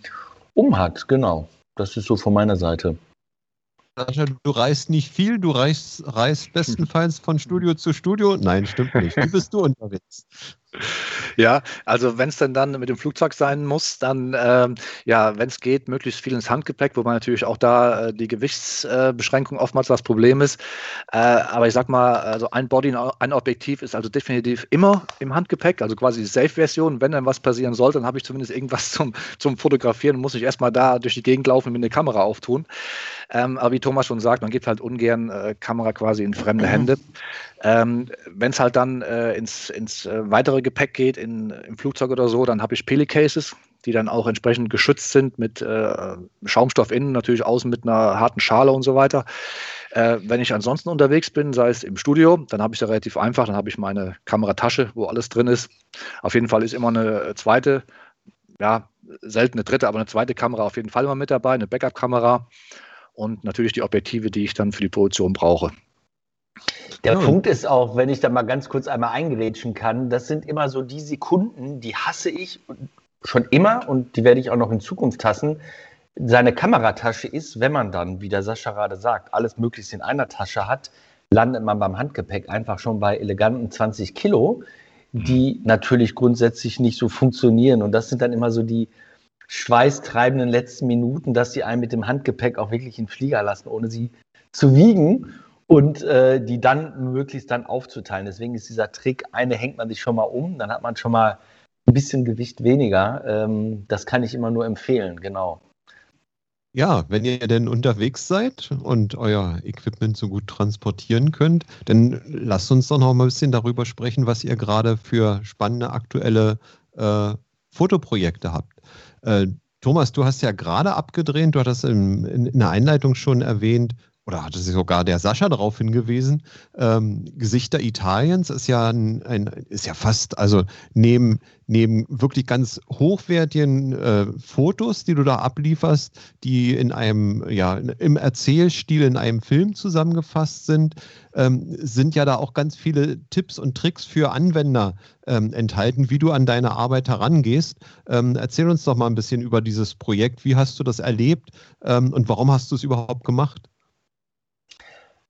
um hat. Genau, das ist so von meiner Seite. Sascha, du reist nicht viel, du reist, reist bestenfalls von Studio zu Studio. Nein, stimmt nicht. Wie bist du unterwegs? Ja, also wenn es denn dann mit dem Flugzeug sein muss, dann ähm, ja, wenn es geht, möglichst viel ins Handgepäck, wobei natürlich auch da äh, die Gewichtsbeschränkung äh, oftmals das Problem ist. Äh, aber ich sag mal, also ein Body, ein Objektiv ist also definitiv immer im Handgepäck, also quasi die Safe-Version. Wenn dann was passieren sollte, dann habe ich zumindest irgendwas zum, zum Fotografieren und muss ich erstmal da durch die Gegend laufen und mir eine Kamera auftun. Ähm, aber wie Thomas schon sagt, man gibt halt ungern äh, Kamera quasi in fremde Hände. Ähm, Wenn es halt dann äh, ins, ins äh, weitere Gepäck geht, in, im Flugzeug oder so, dann habe ich Pelicases, die dann auch entsprechend geschützt sind mit äh, Schaumstoff innen, natürlich außen mit einer harten Schale und so weiter. Äh, wenn ich ansonsten unterwegs bin, sei es im Studio, dann habe ich es ja relativ einfach, dann habe ich meine Kameratasche, wo alles drin ist. Auf jeden Fall ist immer eine zweite, ja, seltene dritte, aber eine zweite Kamera auf jeden Fall immer mit dabei, eine Backup-Kamera und natürlich die Objektive, die ich dann für die Produktion brauche. Der ja. Punkt ist auch, wenn ich da mal ganz kurz einmal eingerätschen kann, das sind immer so die Sekunden, die hasse ich schon immer und die werde ich auch noch in Zukunft hassen. Seine Kameratasche ist, wenn man dann, wie der Sascha gerade sagt, alles möglichst in einer Tasche hat, landet man beim Handgepäck einfach schon bei eleganten 20 Kilo, die mhm. natürlich grundsätzlich nicht so funktionieren. Und das sind dann immer so die schweißtreibenden letzten Minuten, dass sie einen mit dem Handgepäck auch wirklich in den Flieger lassen, ohne sie zu wiegen und äh, die dann möglichst dann aufzuteilen. Deswegen ist dieser Trick, eine hängt man sich schon mal um, dann hat man schon mal ein bisschen Gewicht weniger. Ähm, das kann ich immer nur empfehlen, genau. Ja, wenn ihr denn unterwegs seid und euer Equipment so gut transportieren könnt, dann lasst uns doch noch mal ein bisschen darüber sprechen, was ihr gerade für spannende aktuelle äh, Fotoprojekte habt. Äh, Thomas, du hast ja gerade abgedreht, du hattest in, in, in der Einleitung schon erwähnt, oder hatte sich sogar der Sascha darauf hingewiesen, ähm, Gesichter Italiens ist ja ein, ein, ist ja fast, also neben, neben wirklich ganz hochwertigen äh, Fotos, die du da ablieferst, die in einem, ja, im Erzählstil in einem Film zusammengefasst sind, ähm, sind ja da auch ganz viele Tipps und Tricks für Anwender ähm, enthalten, wie du an deine Arbeit herangehst. Ähm, erzähl uns doch mal ein bisschen über dieses Projekt. Wie hast du das erlebt ähm, und warum hast du es überhaupt gemacht?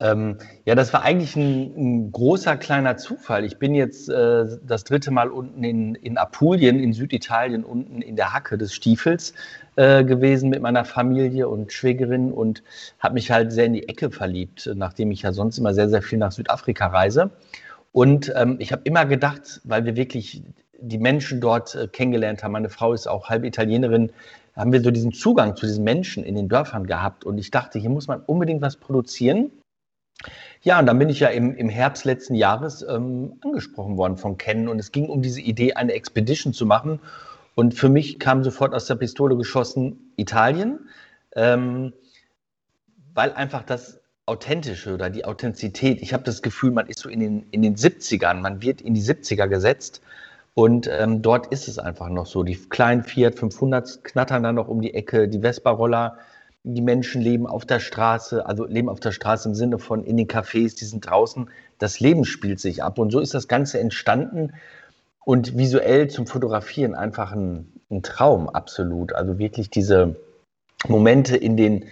Ähm, ja, das war eigentlich ein, ein, großer kleiner Zufall. Ich bin jetzt äh, das dritte Mal unten in, in Apulien, in Süditalien, unten in der Hacke des Stiefels äh, gewesen mit meiner Familie und Schwägerin und habe mich halt sehr in die Ecke verliebt, nachdem ich ja sonst immer sehr, sehr viel nach Südafrika reise. Und ähm, ich habe immer gedacht, weil wir wirklich die Menschen dort äh, kennengelernt haben, meine Frau ist auch halb Italienerin, haben wir so diesen Zugang zu diesen Menschen in den Dörfern gehabt. Und ich dachte, hier muss man unbedingt was produzieren ja, und dann bin ich ja im, im Herbst letzten Jahres ähm, angesprochen worden von Ken und es ging um diese Idee, eine Expedition zu machen. Und für mich kam sofort aus der Pistole geschossen Italien, ähm, weil einfach das Authentische oder die Authentizität, ich habe das Gefühl, man ist so in den, in den 70ern, man wird in die 70er gesetzt und ähm, dort ist es einfach noch so. Die kleinen Fiat 500 knattern dann noch um die Ecke, die Vespa-Roller die Menschen leben auf der Straße, also leben auf der Straße im Sinne von in den Cafés, die sind draußen. Das Leben spielt sich ab. Und so ist das Ganze entstanden und visuell zum Fotografieren einfach ein, ein Traum, absolut. Also wirklich diese Momente in, den,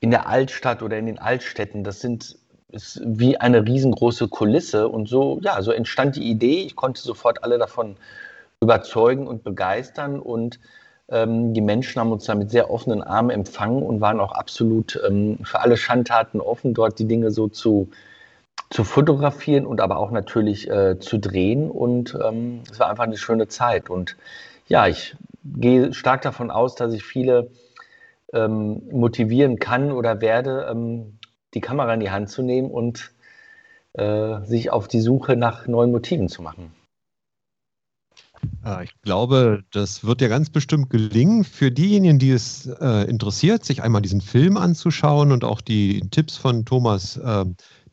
in der Altstadt oder in den Altstädten, das sind ist wie eine riesengroße Kulisse. Und so, ja, so entstand die Idee. Ich konnte sofort alle davon überzeugen und begeistern und die Menschen haben uns da mit sehr offenen Armen empfangen und waren auch absolut ähm, für alle Schandtaten offen, dort die Dinge so zu, zu fotografieren und aber auch natürlich äh, zu drehen. Und ähm, es war einfach eine schöne Zeit. Und ja, ich gehe stark davon aus, dass ich viele ähm, motivieren kann oder werde, ähm, die Kamera in die Hand zu nehmen und äh, sich auf die Suche nach neuen Motiven zu machen. Ich glaube, das wird ja ganz bestimmt gelingen. Für diejenigen, die es äh, interessiert, sich einmal diesen Film anzuschauen und auch die Tipps von Thomas äh,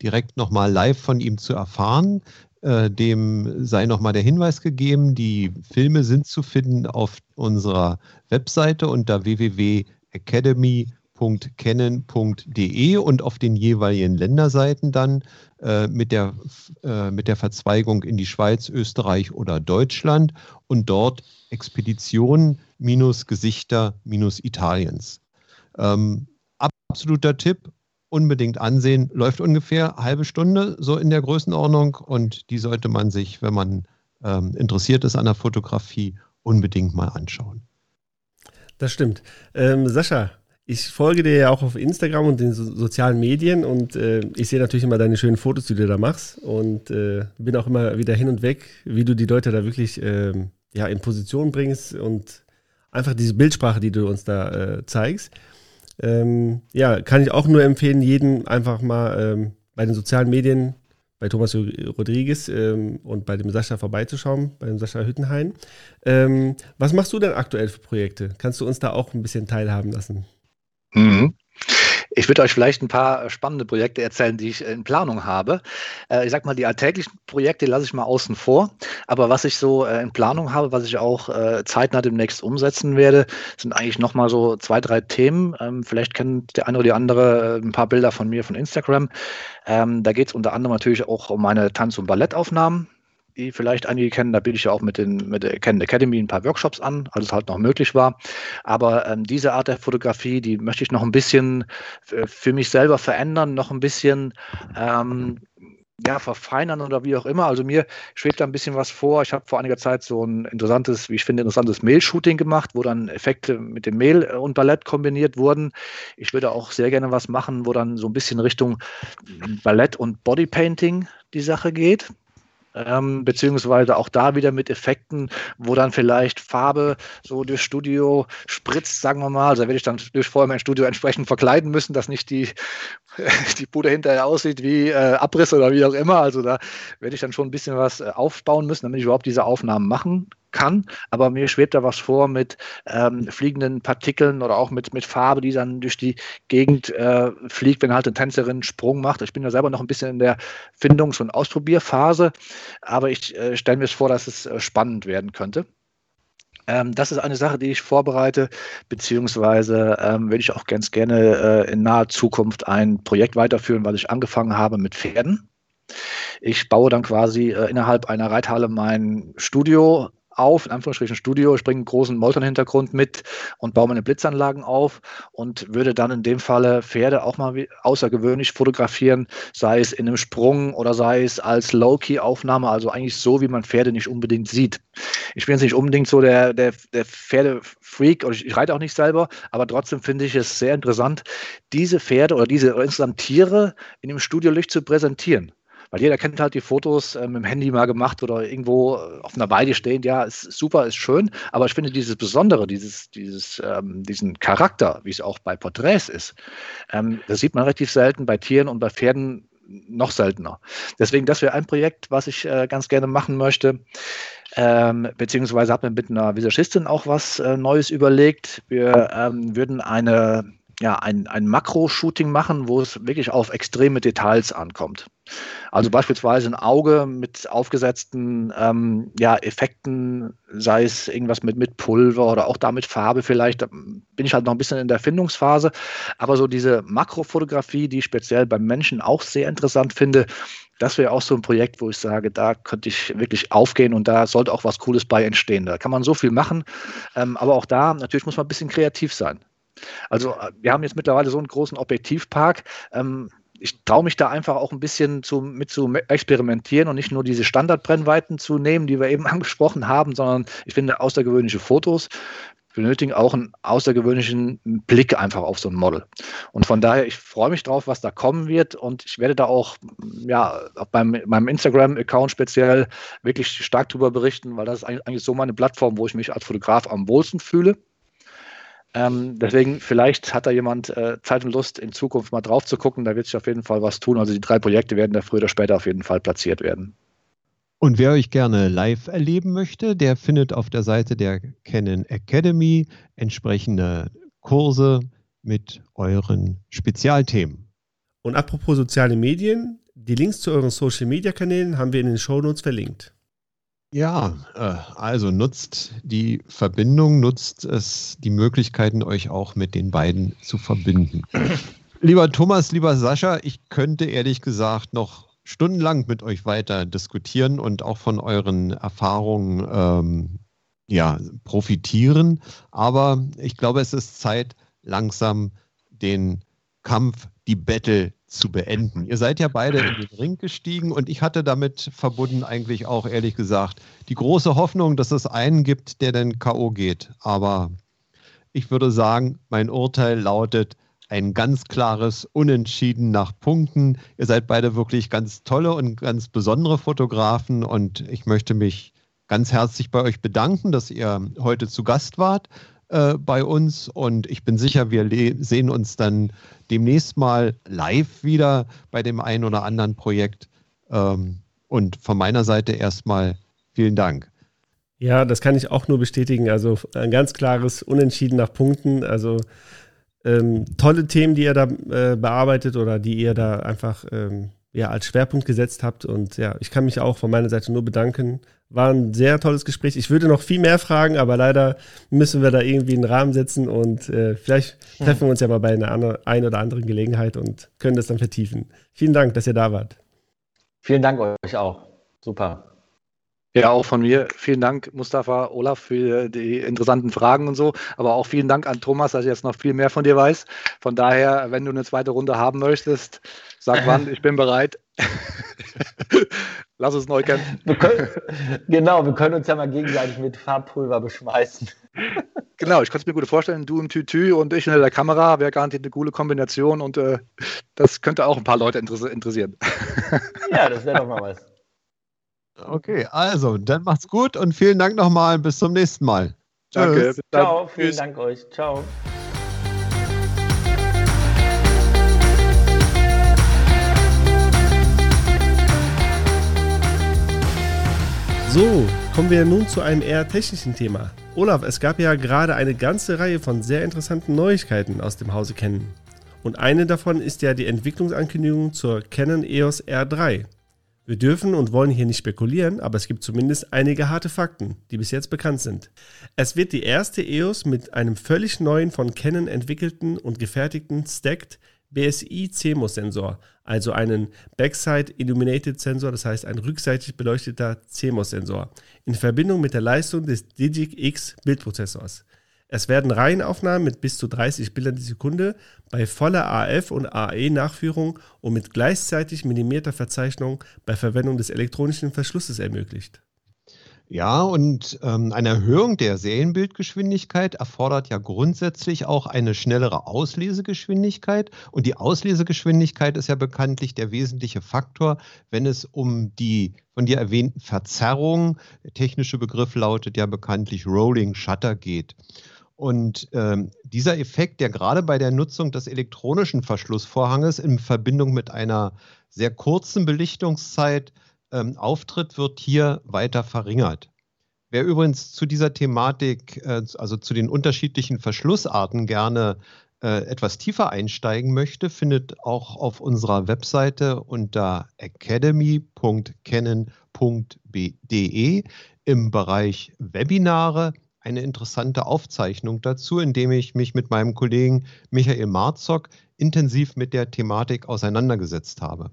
direkt nochmal live von ihm zu erfahren, äh, dem sei nochmal der Hinweis gegeben, die Filme sind zu finden auf unserer Webseite unter www.academy.com www.kennen.de und auf den jeweiligen Länderseiten dann äh, mit, der, äh, mit der Verzweigung in die Schweiz, Österreich oder Deutschland und dort Expedition minus Gesichter minus Italiens. Ähm, absoluter Tipp, unbedingt ansehen, läuft ungefähr halbe Stunde so in der Größenordnung und die sollte man sich, wenn man ähm, interessiert ist an der Fotografie, unbedingt mal anschauen. Das stimmt. Ähm, Sascha, ich folge dir ja auch auf Instagram und den so sozialen Medien und äh, ich sehe natürlich immer deine schönen Fotos, die du da machst und äh, bin auch immer wieder hin und weg, wie du die Leute da wirklich äh, ja, in Position bringst und einfach diese Bildsprache, die du uns da äh, zeigst. Ähm, ja, kann ich auch nur empfehlen, jeden einfach mal ähm, bei den sozialen Medien bei Thomas Rodriguez ähm, und bei dem Sascha vorbeizuschauen, bei dem Sascha Hüttenhain. Ähm, was machst du denn aktuell für Projekte? Kannst du uns da auch ein bisschen teilhaben lassen? Mhm. Ich würde euch vielleicht ein paar spannende Projekte erzählen, die ich in Planung habe. Äh, ich sag mal, die alltäglichen Projekte lasse ich mal außen vor. Aber was ich so äh, in Planung habe, was ich auch äh, zeitnah demnächst umsetzen werde, sind eigentlich nochmal so zwei, drei Themen. Ähm, vielleicht kennt der eine oder die andere ein paar Bilder von mir von Instagram. Ähm, da geht es unter anderem natürlich auch um meine Tanz- und Ballettaufnahmen die vielleicht einige kennen, da biete ich ja auch mit, den, mit der Canon Academy ein paar Workshops an, als es halt noch möglich war. Aber ähm, diese Art der Fotografie, die möchte ich noch ein bisschen äh, für mich selber verändern, noch ein bisschen ähm, ja, verfeinern oder wie auch immer. Also mir schwebt da ein bisschen was vor. Ich habe vor einiger Zeit so ein interessantes, wie ich finde, interessantes Mail-Shooting gemacht, wo dann Effekte mit dem Mail und Ballett kombiniert wurden. Ich würde auch sehr gerne was machen, wo dann so ein bisschen Richtung Ballett und Bodypainting die Sache geht ähm, beziehungsweise auch da wieder mit Effekten, wo dann vielleicht Farbe so durchs Studio spritzt, sagen wir mal. Also da werde ich dann durch vorher mein Studio entsprechend verkleiden müssen, dass nicht die, die Bude hinterher aussieht wie äh, Abriss oder wie auch immer. Also da werde ich dann schon ein bisschen was äh, aufbauen müssen, damit ich überhaupt diese Aufnahmen machen kann, aber mir schwebt da was vor mit ähm, fliegenden Partikeln oder auch mit, mit Farbe, die dann durch die Gegend äh, fliegt, wenn halt eine Tänzerin einen Sprung macht. Ich bin ja selber noch ein bisschen in der Findungs- und Ausprobierphase, aber ich äh, stelle mir vor, dass es äh, spannend werden könnte. Ähm, das ist eine Sache, die ich vorbereite, beziehungsweise ähm, würde ich auch ganz gerne äh, in naher Zukunft ein Projekt weiterführen, was ich angefangen habe mit Pferden. Ich baue dann quasi äh, innerhalb einer Reithalle mein Studio auf, in Anführungsstrichen Studio, ich bringe einen großen Molton-Hintergrund mit und baue meine Blitzanlagen auf und würde dann in dem Falle Pferde auch mal außergewöhnlich fotografieren, sei es in einem Sprung oder sei es als Low-Key-Aufnahme, also eigentlich so, wie man Pferde nicht unbedingt sieht. Ich bin jetzt nicht unbedingt so der, der, der Pferde-Freak oder ich, ich reite auch nicht selber, aber trotzdem finde ich es sehr interessant, diese Pferde oder diese oder insgesamt Tiere in dem Studiolicht zu präsentieren. Weil jeder kennt halt die Fotos äh, mit dem Handy mal gemacht oder irgendwo äh, auf einer Weide stehend. Ja, ist super, ist schön. Aber ich finde dieses Besondere, dieses, dieses, ähm, diesen Charakter, wie es auch bei Porträts ist, ähm, das sieht man relativ selten bei Tieren und bei Pferden noch seltener. Deswegen, das wäre ein Projekt, was ich äh, ganz gerne machen möchte. Ähm, beziehungsweise habe mir mit einer Visagistin auch was äh, Neues überlegt. Wir ähm, würden eine ja, ein, ein Makro-Shooting machen, wo es wirklich auf extreme Details ankommt. Also beispielsweise ein Auge mit aufgesetzten ähm, ja, Effekten, sei es irgendwas mit, mit Pulver oder auch da mit Farbe vielleicht, da bin ich halt noch ein bisschen in der Findungsphase. Aber so diese Makrofotografie, die ich speziell beim Menschen auch sehr interessant finde, das wäre auch so ein Projekt, wo ich sage, da könnte ich wirklich aufgehen und da sollte auch was Cooles bei entstehen. Da kann man so viel machen, ähm, aber auch da natürlich muss man ein bisschen kreativ sein. Also äh, wir haben jetzt mittlerweile so einen großen Objektivpark. Ähm, ich traue mich da einfach auch ein bisschen zu, mit zu experimentieren und nicht nur diese Standardbrennweiten zu nehmen, die wir eben angesprochen haben, sondern ich finde außergewöhnliche Fotos benötigen auch einen außergewöhnlichen Blick einfach auf so ein Model. Und von daher, ich freue mich drauf, was da kommen wird und ich werde da auch, ja, beim, meinem Instagram-Account speziell wirklich stark drüber berichten, weil das ist eigentlich so meine Plattform, wo ich mich als Fotograf am wohlsten fühle. Ähm, deswegen, vielleicht hat da jemand äh, Zeit und Lust, in Zukunft mal drauf zu gucken. Da wird sich auf jeden Fall was tun. Also die drei Projekte werden da früher oder später auf jeden Fall platziert werden. Und wer euch gerne live erleben möchte, der findet auf der Seite der Canon Academy entsprechende Kurse mit euren Spezialthemen. Und apropos soziale Medien, die Links zu euren Social Media Kanälen haben wir in den Shownotes verlinkt. Ja, äh, also nutzt die Verbindung, nutzt es die Möglichkeiten, euch auch mit den beiden zu verbinden. lieber Thomas, lieber Sascha, ich könnte ehrlich gesagt noch stundenlang mit euch weiter diskutieren und auch von euren Erfahrungen ähm, ja, profitieren. Aber ich glaube, es ist Zeit, langsam den Kampf, die Battle zu beenden. Ihr seid ja beide in den Ring gestiegen und ich hatte damit verbunden eigentlich auch ehrlich gesagt die große Hoffnung, dass es einen gibt, der dann KO geht. Aber ich würde sagen, mein Urteil lautet ein ganz klares Unentschieden nach Punkten. Ihr seid beide wirklich ganz tolle und ganz besondere Fotografen und ich möchte mich ganz herzlich bei euch bedanken, dass ihr heute zu Gast wart äh, bei uns und ich bin sicher, wir sehen uns dann demnächst mal live wieder bei dem einen oder anderen Projekt. Ähm, und von meiner Seite erstmal vielen Dank. Ja, das kann ich auch nur bestätigen. Also ein ganz klares Unentschieden nach Punkten. Also ähm, tolle Themen, die ihr da äh, bearbeitet oder die ihr da einfach ähm, ja, als Schwerpunkt gesetzt habt. Und ja, ich kann mich auch von meiner Seite nur bedanken. War ein sehr tolles Gespräch. Ich würde noch viel mehr fragen, aber leider müssen wir da irgendwie einen Rahmen setzen und äh, vielleicht hm. treffen wir uns ja mal bei einer andere, ein oder anderen Gelegenheit und können das dann vertiefen. Vielen Dank, dass ihr da wart. Vielen Dank euch auch. Super. Ja, auch von mir. Vielen Dank, Mustafa, Olaf, für die interessanten Fragen und so. Aber auch vielen Dank an Thomas, dass ich jetzt noch viel mehr von dir weiß. Von daher, wenn du eine zweite Runde haben möchtest, sag wann, ich bin bereit. Lass uns neu kämpfen. Wir können, genau, wir können uns ja mal gegenseitig mit Farbpulver beschmeißen. Genau, ich kann es mir gut vorstellen. Du im Tütü und ich in der Kamera wäre garantiert eine coole Kombination und äh, das könnte auch ein paar Leute interessieren. Ja, das wäre doch mal was. Okay, also, dann macht's gut und vielen Dank nochmal. Bis zum nächsten Mal. Danke. Ciao, vielen Tschüss. Dank euch. Ciao. So, kommen wir nun zu einem eher technischen Thema. Olaf, es gab ja gerade eine ganze Reihe von sehr interessanten Neuigkeiten aus dem Hause Canon. Und eine davon ist ja die Entwicklungsankündigung zur Canon EOS R3. Wir dürfen und wollen hier nicht spekulieren, aber es gibt zumindest einige harte Fakten, die bis jetzt bekannt sind. Es wird die erste EOS mit einem völlig neuen von Canon entwickelten und gefertigten Stacked BSI CMOS-Sensor, also einen Backside Illuminated Sensor, das heißt ein rückseitig beleuchteter CMOS-Sensor, in Verbindung mit der Leistung des Digic X Bildprozessors. Es werden Reihenaufnahmen mit bis zu 30 Bildern die Sekunde bei voller AF- und AE-Nachführung und mit gleichzeitig minimierter Verzeichnung bei Verwendung des elektronischen Verschlusses ermöglicht. Ja, und ähm, eine Erhöhung der Serienbildgeschwindigkeit erfordert ja grundsätzlich auch eine schnellere Auslesegeschwindigkeit. Und die Auslesegeschwindigkeit ist ja bekanntlich der wesentliche Faktor, wenn es um die von dir erwähnten Verzerrungen, der technische Begriff lautet ja bekanntlich Rolling Shutter geht. Und ähm, dieser Effekt, der gerade bei der Nutzung des elektronischen Verschlussvorhanges in Verbindung mit einer sehr kurzen Belichtungszeit ähm, auftritt, wird hier weiter verringert. Wer übrigens zu dieser Thematik, äh, also zu den unterschiedlichen Verschlussarten gerne äh, etwas tiefer einsteigen möchte, findet auch auf unserer Webseite unter academy.canon.de im Bereich Webinare eine interessante Aufzeichnung dazu, indem ich mich mit meinem Kollegen Michael Marzok intensiv mit der Thematik auseinandergesetzt habe.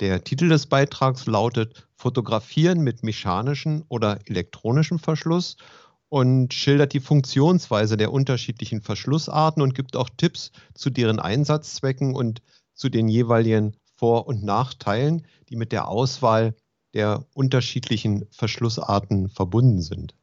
Der Titel des Beitrags lautet Fotografieren mit mechanischem oder elektronischem Verschluss und schildert die Funktionsweise der unterschiedlichen Verschlussarten und gibt auch Tipps zu deren Einsatzzwecken und zu den jeweiligen Vor- und Nachteilen, die mit der Auswahl der unterschiedlichen Verschlussarten verbunden sind.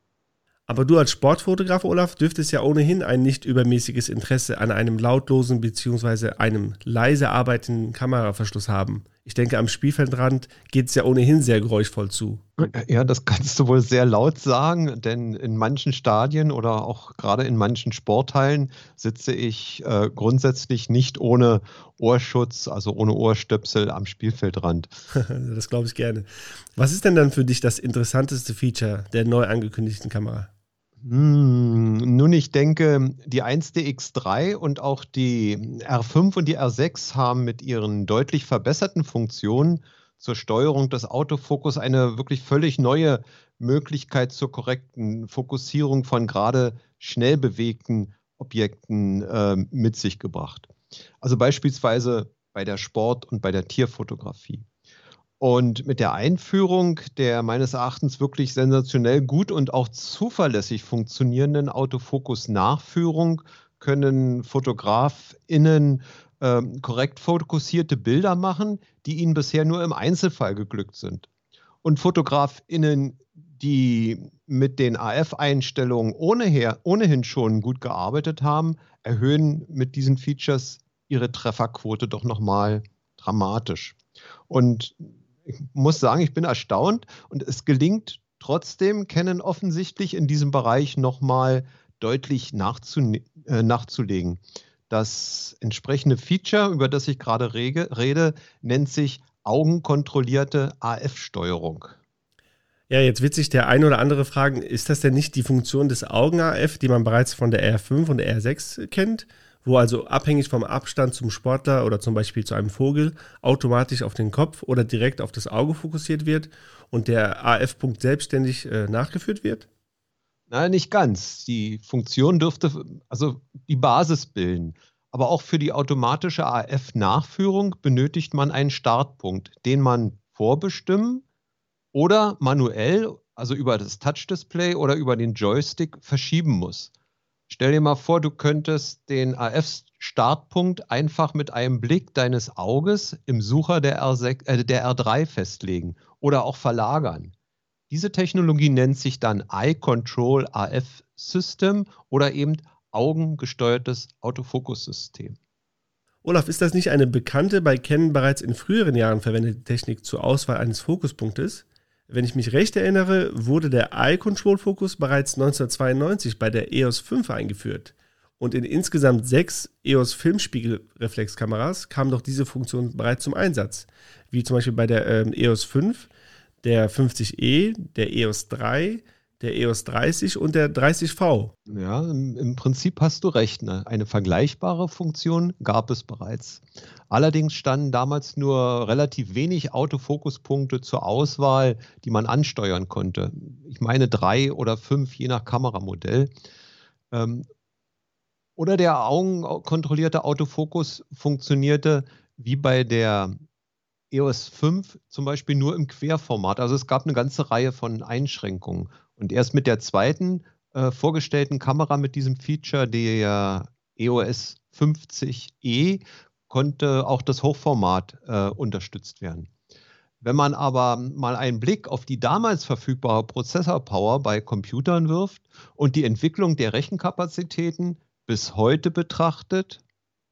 Aber du als Sportfotograf, Olaf, dürftest ja ohnehin ein nicht übermäßiges Interesse an einem lautlosen bzw. einem leise arbeitenden Kameraverschluss haben. Ich denke, am Spielfeldrand geht es ja ohnehin sehr geräuschvoll zu. Ja, das kannst du wohl sehr laut sagen, denn in manchen Stadien oder auch gerade in manchen Sporthallen sitze ich äh, grundsätzlich nicht ohne Ohrschutz, also ohne Ohrstöpsel am Spielfeldrand. das glaube ich gerne. Was ist denn dann für dich das interessanteste Feature der neu angekündigten Kamera? Hm, nun, ich denke, die 1DX3 und auch die R5 und die R6 haben mit ihren deutlich verbesserten Funktionen zur Steuerung des Autofokus eine wirklich völlig neue Möglichkeit zur korrekten Fokussierung von gerade schnell bewegten Objekten äh, mit sich gebracht. Also beispielsweise bei der Sport- und bei der Tierfotografie. Und mit der Einführung der meines Erachtens wirklich sensationell gut und auch zuverlässig funktionierenden Autofokus-Nachführung können FotografInnen äh, korrekt fokussierte Bilder machen, die ihnen bisher nur im Einzelfall geglückt sind. Und FotografInnen, die mit den AF-Einstellungen ohnehin schon gut gearbeitet haben, erhöhen mit diesen Features ihre Trefferquote doch nochmal dramatisch. Und ich muss sagen, ich bin erstaunt und es gelingt trotzdem, Canon offensichtlich in diesem Bereich nochmal deutlich äh, nachzulegen. Das entsprechende Feature, über das ich gerade rede, nennt sich augenkontrollierte AF-Steuerung. Ja, jetzt wird sich der ein oder andere fragen, ist das denn nicht die Funktion des Augen-AF, die man bereits von der R5 und der R6 kennt? Wo also abhängig vom Abstand zum Sportler oder zum Beispiel zu einem Vogel automatisch auf den Kopf oder direkt auf das Auge fokussiert wird und der AF-Punkt selbstständig äh, nachgeführt wird? Nein, nicht ganz. Die Funktion dürfte also die Basis bilden. Aber auch für die automatische AF-Nachführung benötigt man einen Startpunkt, den man vorbestimmen oder manuell, also über das Touch-Display oder über den Joystick verschieben muss. Stell dir mal vor, du könntest den AF-Startpunkt einfach mit einem Blick deines Auges im Sucher der, R6, äh, der R3 festlegen oder auch verlagern. Diese Technologie nennt sich dann Eye Control AF System oder eben augengesteuertes Autofokus-System. Olaf, ist das nicht eine bekannte, bei Canon bereits in früheren Jahren verwendete Technik zur Auswahl eines Fokuspunktes? Wenn ich mich recht erinnere, wurde der Eye-Control-Fokus bereits 1992 bei der EOS 5 eingeführt. Und in insgesamt sechs EOS Filmspiegelreflexkameras kam doch diese Funktion bereits zum Einsatz. Wie zum Beispiel bei der ähm, EOS 5, der 50E, der EOS 3, der EOS 30 und der 30V. Ja, im, im Prinzip hast du recht. Ne? Eine vergleichbare Funktion gab es bereits. Allerdings standen damals nur relativ wenig Autofokuspunkte zur Auswahl, die man ansteuern konnte. Ich meine drei oder fünf, je nach Kameramodell. Ähm, oder der augenkontrollierte Autofokus funktionierte wie bei der EOS 5 zum Beispiel nur im Querformat. Also es gab eine ganze Reihe von Einschränkungen. Und erst mit der zweiten äh, vorgestellten Kamera mit diesem Feature, der EOS 50E, konnte auch das Hochformat äh, unterstützt werden. Wenn man aber mal einen Blick auf die damals verfügbare Prozessorpower bei Computern wirft und die Entwicklung der Rechenkapazitäten bis heute betrachtet,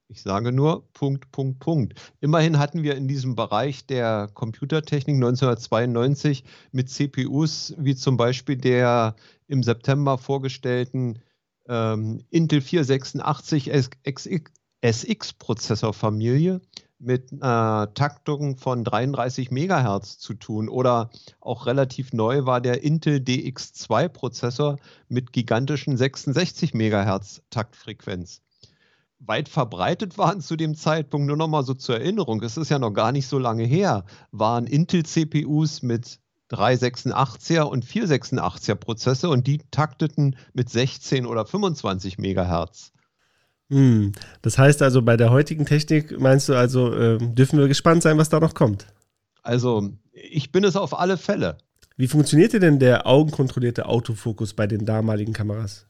ich sage nur Punkt, Punkt, Punkt. Immerhin hatten wir in diesem Bereich der Computertechnik 1992 mit CPUs wie zum Beispiel der im September vorgestellten ähm, Intel 486 SX-Prozessorfamilie mit einer Taktung von 33 Megahertz zu tun. Oder auch relativ neu war der Intel DX2-Prozessor mit gigantischen 66 Megahertz Taktfrequenz weit verbreitet waren zu dem Zeitpunkt, nur noch mal so zur Erinnerung, es ist ja noch gar nicht so lange her, waren Intel-CPUs mit 386er und 486er Prozesse und die takteten mit 16 oder 25 Megahertz. Hm, das heißt also, bei der heutigen Technik meinst du also, äh, dürfen wir gespannt sein, was da noch kommt? Also, ich bin es auf alle Fälle. Wie funktionierte denn der augenkontrollierte Autofokus bei den damaligen Kameras?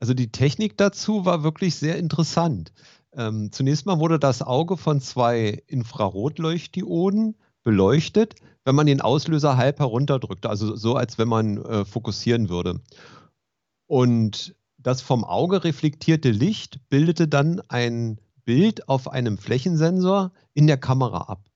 Also die Technik dazu war wirklich sehr interessant. Ähm, zunächst mal wurde das Auge von zwei Infrarotleuchtdioden beleuchtet, wenn man den Auslöser halb herunterdrückte, also so, als wenn man äh, fokussieren würde. Und das vom Auge reflektierte Licht bildete dann ein Bild auf einem Flächensensor in der Kamera ab.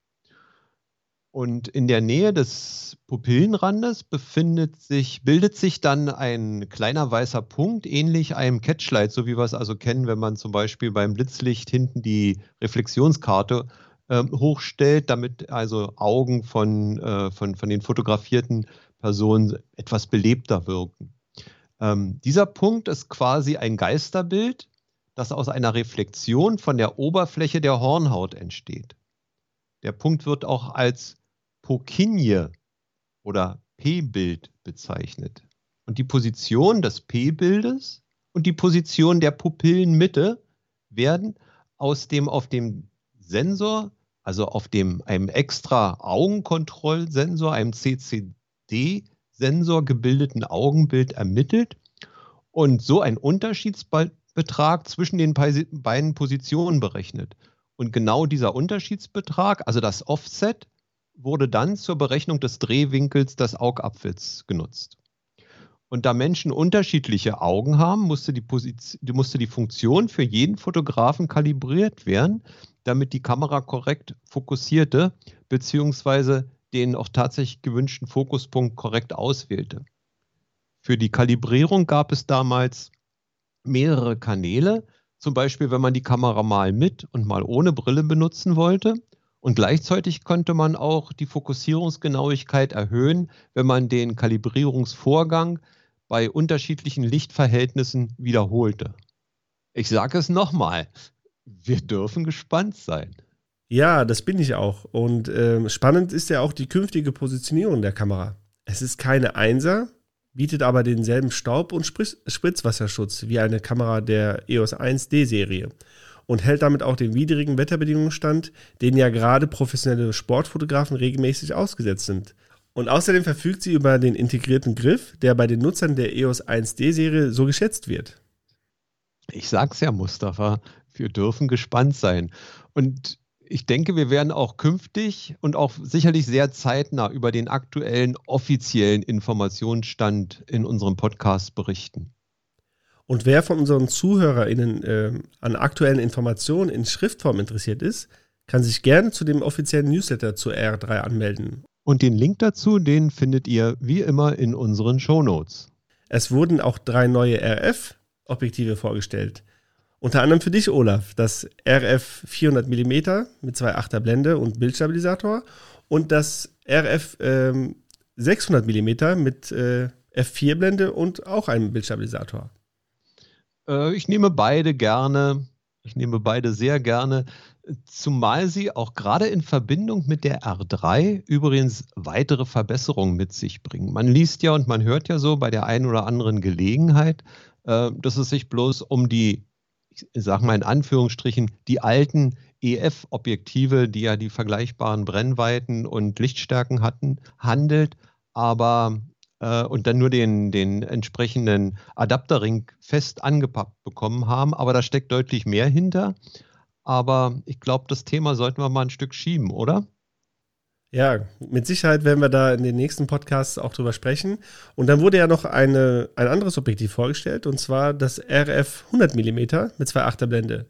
Und in der Nähe des Pupillenrandes befindet sich, bildet sich dann ein kleiner weißer Punkt, ähnlich einem Catchlight, so wie wir es also kennen, wenn man zum Beispiel beim Blitzlicht hinten die Reflexionskarte äh, hochstellt, damit also Augen von, äh, von, von den fotografierten Personen etwas belebter wirken. Ähm, dieser Punkt ist quasi ein Geisterbild, das aus einer Reflexion von der Oberfläche der Hornhaut entsteht. Der Punkt wird auch als Pokinje oder P-Bild bezeichnet. Und die Position des P-Bildes und die Position der Pupillenmitte werden aus dem auf dem Sensor, also auf dem einem extra Augenkontrollsensor, einem CCD-Sensor gebildeten Augenbild ermittelt und so ein Unterschiedsbetrag zwischen den beiden Positionen berechnet. Und genau dieser Unterschiedsbetrag, also das Offset, wurde dann zur Berechnung des Drehwinkels des Augapfels genutzt. Und da Menschen unterschiedliche Augen haben, musste die, Position, musste die Funktion für jeden Fotografen kalibriert werden, damit die Kamera korrekt fokussierte, beziehungsweise den auch tatsächlich gewünschten Fokuspunkt korrekt auswählte. Für die Kalibrierung gab es damals mehrere Kanäle, zum Beispiel wenn man die Kamera mal mit und mal ohne Brille benutzen wollte und gleichzeitig könnte man auch die Fokussierungsgenauigkeit erhöhen, wenn man den Kalibrierungsvorgang bei unterschiedlichen Lichtverhältnissen wiederholte. Ich sage es nochmal, wir dürfen gespannt sein. Ja, das bin ich auch. Und äh, spannend ist ja auch die künftige Positionierung der Kamera. Es ist keine Einser, bietet aber denselben Staub- und Spritzwasserschutz wie eine Kamera der EOS 1D-Serie und hält damit auch den widrigen Wetterbedingungen stand, denen ja gerade professionelle Sportfotografen regelmäßig ausgesetzt sind. Und außerdem verfügt sie über den integrierten Griff, der bei den Nutzern der EOS 1D-Serie so geschätzt wird. Ich sag's ja, Mustafa, wir dürfen gespannt sein. Und ich denke, wir werden auch künftig und auch sicherlich sehr zeitnah über den aktuellen offiziellen Informationsstand in unserem Podcast berichten. Und wer von unseren ZuhörerInnen äh, an aktuellen Informationen in Schriftform interessiert ist, kann sich gerne zu dem offiziellen Newsletter zur R3 anmelden. Und den Link dazu, den findet ihr wie immer in unseren Shownotes. Es wurden auch drei neue RF-Objektive vorgestellt. Unter anderem für dich, Olaf, das RF 400 mm mit 2,8er Blende und Bildstabilisator und das RF ähm, 600 mm mit äh, F4 Blende und auch einem Bildstabilisator. Äh, ich nehme beide gerne. Ich nehme beide sehr gerne, zumal sie auch gerade in Verbindung mit der R3 übrigens weitere Verbesserungen mit sich bringen. Man liest ja und man hört ja so bei der einen oder anderen Gelegenheit, äh, dass es sich bloß um die, ich sage mal in Anführungsstrichen, die alten EF-Objektive, die ja die vergleichbaren Brennweiten und Lichtstärken hatten, handelt. Aber äh, und dann nur den, den entsprechenden Adapterring fest angepappt bekommen haben. Aber da steckt deutlich mehr hinter. Aber ich glaube, das Thema sollten wir mal ein Stück schieben, oder? Ja, mit Sicherheit werden wir da in den nächsten Podcasts auch drüber sprechen. Und dann wurde ja noch eine, ein anderes Objektiv vorgestellt, und zwar das RF 100 mm mit 2,8er Blende.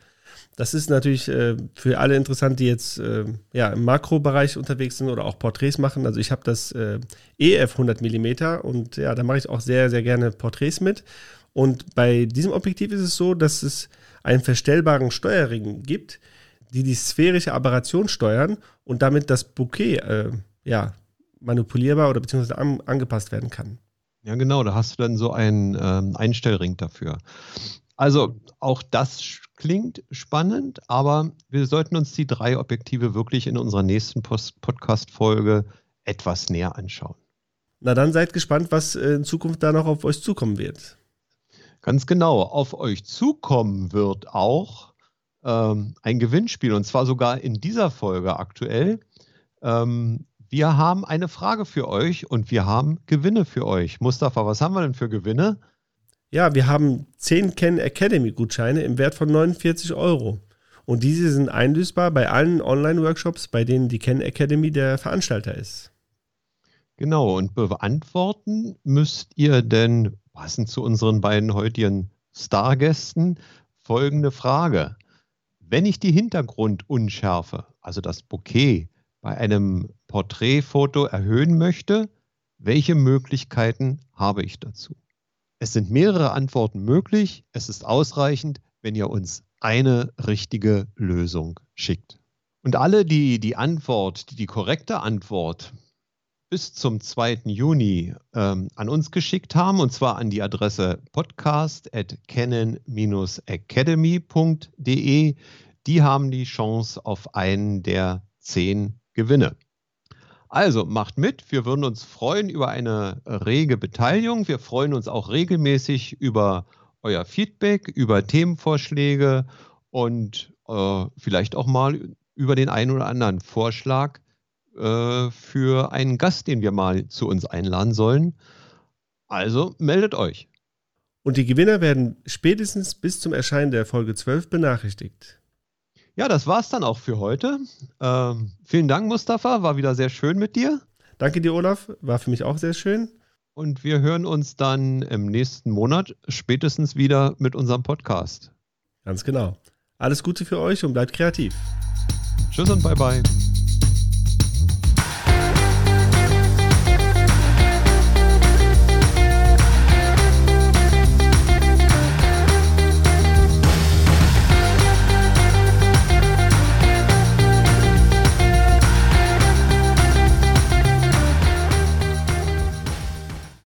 Das ist natürlich äh, für alle interessant, die jetzt äh, ja, im Makrobereich unterwegs sind oder auch Porträts machen. Also ich habe das äh, EF 100 mm und ja, da mache ich auch sehr, sehr gerne Porträts mit. Und bei diesem Objektiv ist es so, dass es einen verstellbaren Steuerring gibt, die die sphärische Aberration steuern und damit das Bouquet äh, ja, manipulierbar oder beziehungsweise an, angepasst werden kann. Ja, genau, da hast du dann so einen ähm, Einstellring dafür. Also auch das klingt spannend, aber wir sollten uns die drei Objektive wirklich in unserer nächsten Podcast-Folge etwas näher anschauen. Na dann seid gespannt, was äh, in Zukunft da noch auf euch zukommen wird. Ganz genau, auf euch zukommen wird auch ähm, ein Gewinnspiel und zwar sogar in dieser Folge aktuell. Ähm, wir haben eine Frage für euch und wir haben Gewinne für euch. Mustafa, was haben wir denn für Gewinne? Ja, wir haben 10 Ken Academy Gutscheine im Wert von 49 Euro. Und diese sind einlösbar bei allen Online-Workshops, bei denen die Ken Academy der Veranstalter ist. Genau, und beantworten müsst ihr denn, passend zu unseren beiden heutigen Stargästen, folgende Frage. Wenn ich die Hintergrundunschärfe, also das Bouquet, bei einem Porträtfoto erhöhen möchte, welche Möglichkeiten habe ich dazu? Es sind mehrere Antworten möglich. Es ist ausreichend, wenn ihr uns eine richtige Lösung schickt. Und alle, die die Antwort, die, die korrekte Antwort bis zum 2. Juni ähm, an uns geschickt haben, und zwar an die Adresse podcast.canon-academy.de, die haben die Chance auf einen der zehn Gewinne. Also macht mit. Wir würden uns freuen über eine rege Beteiligung. Wir freuen uns auch regelmäßig über euer Feedback, über Themenvorschläge und äh, vielleicht auch mal über den einen oder anderen Vorschlag äh, für einen Gast, den wir mal zu uns einladen sollen. Also meldet euch. Und die Gewinner werden spätestens bis zum Erscheinen der Folge 12 benachrichtigt. Ja, das war's dann auch für heute. Ähm, vielen Dank, Mustafa. War wieder sehr schön mit dir. Danke dir, Olaf. War für mich auch sehr schön. Und wir hören uns dann im nächsten Monat spätestens wieder mit unserem Podcast. Ganz genau. Alles Gute für euch und bleibt kreativ. Tschüss und bye bye.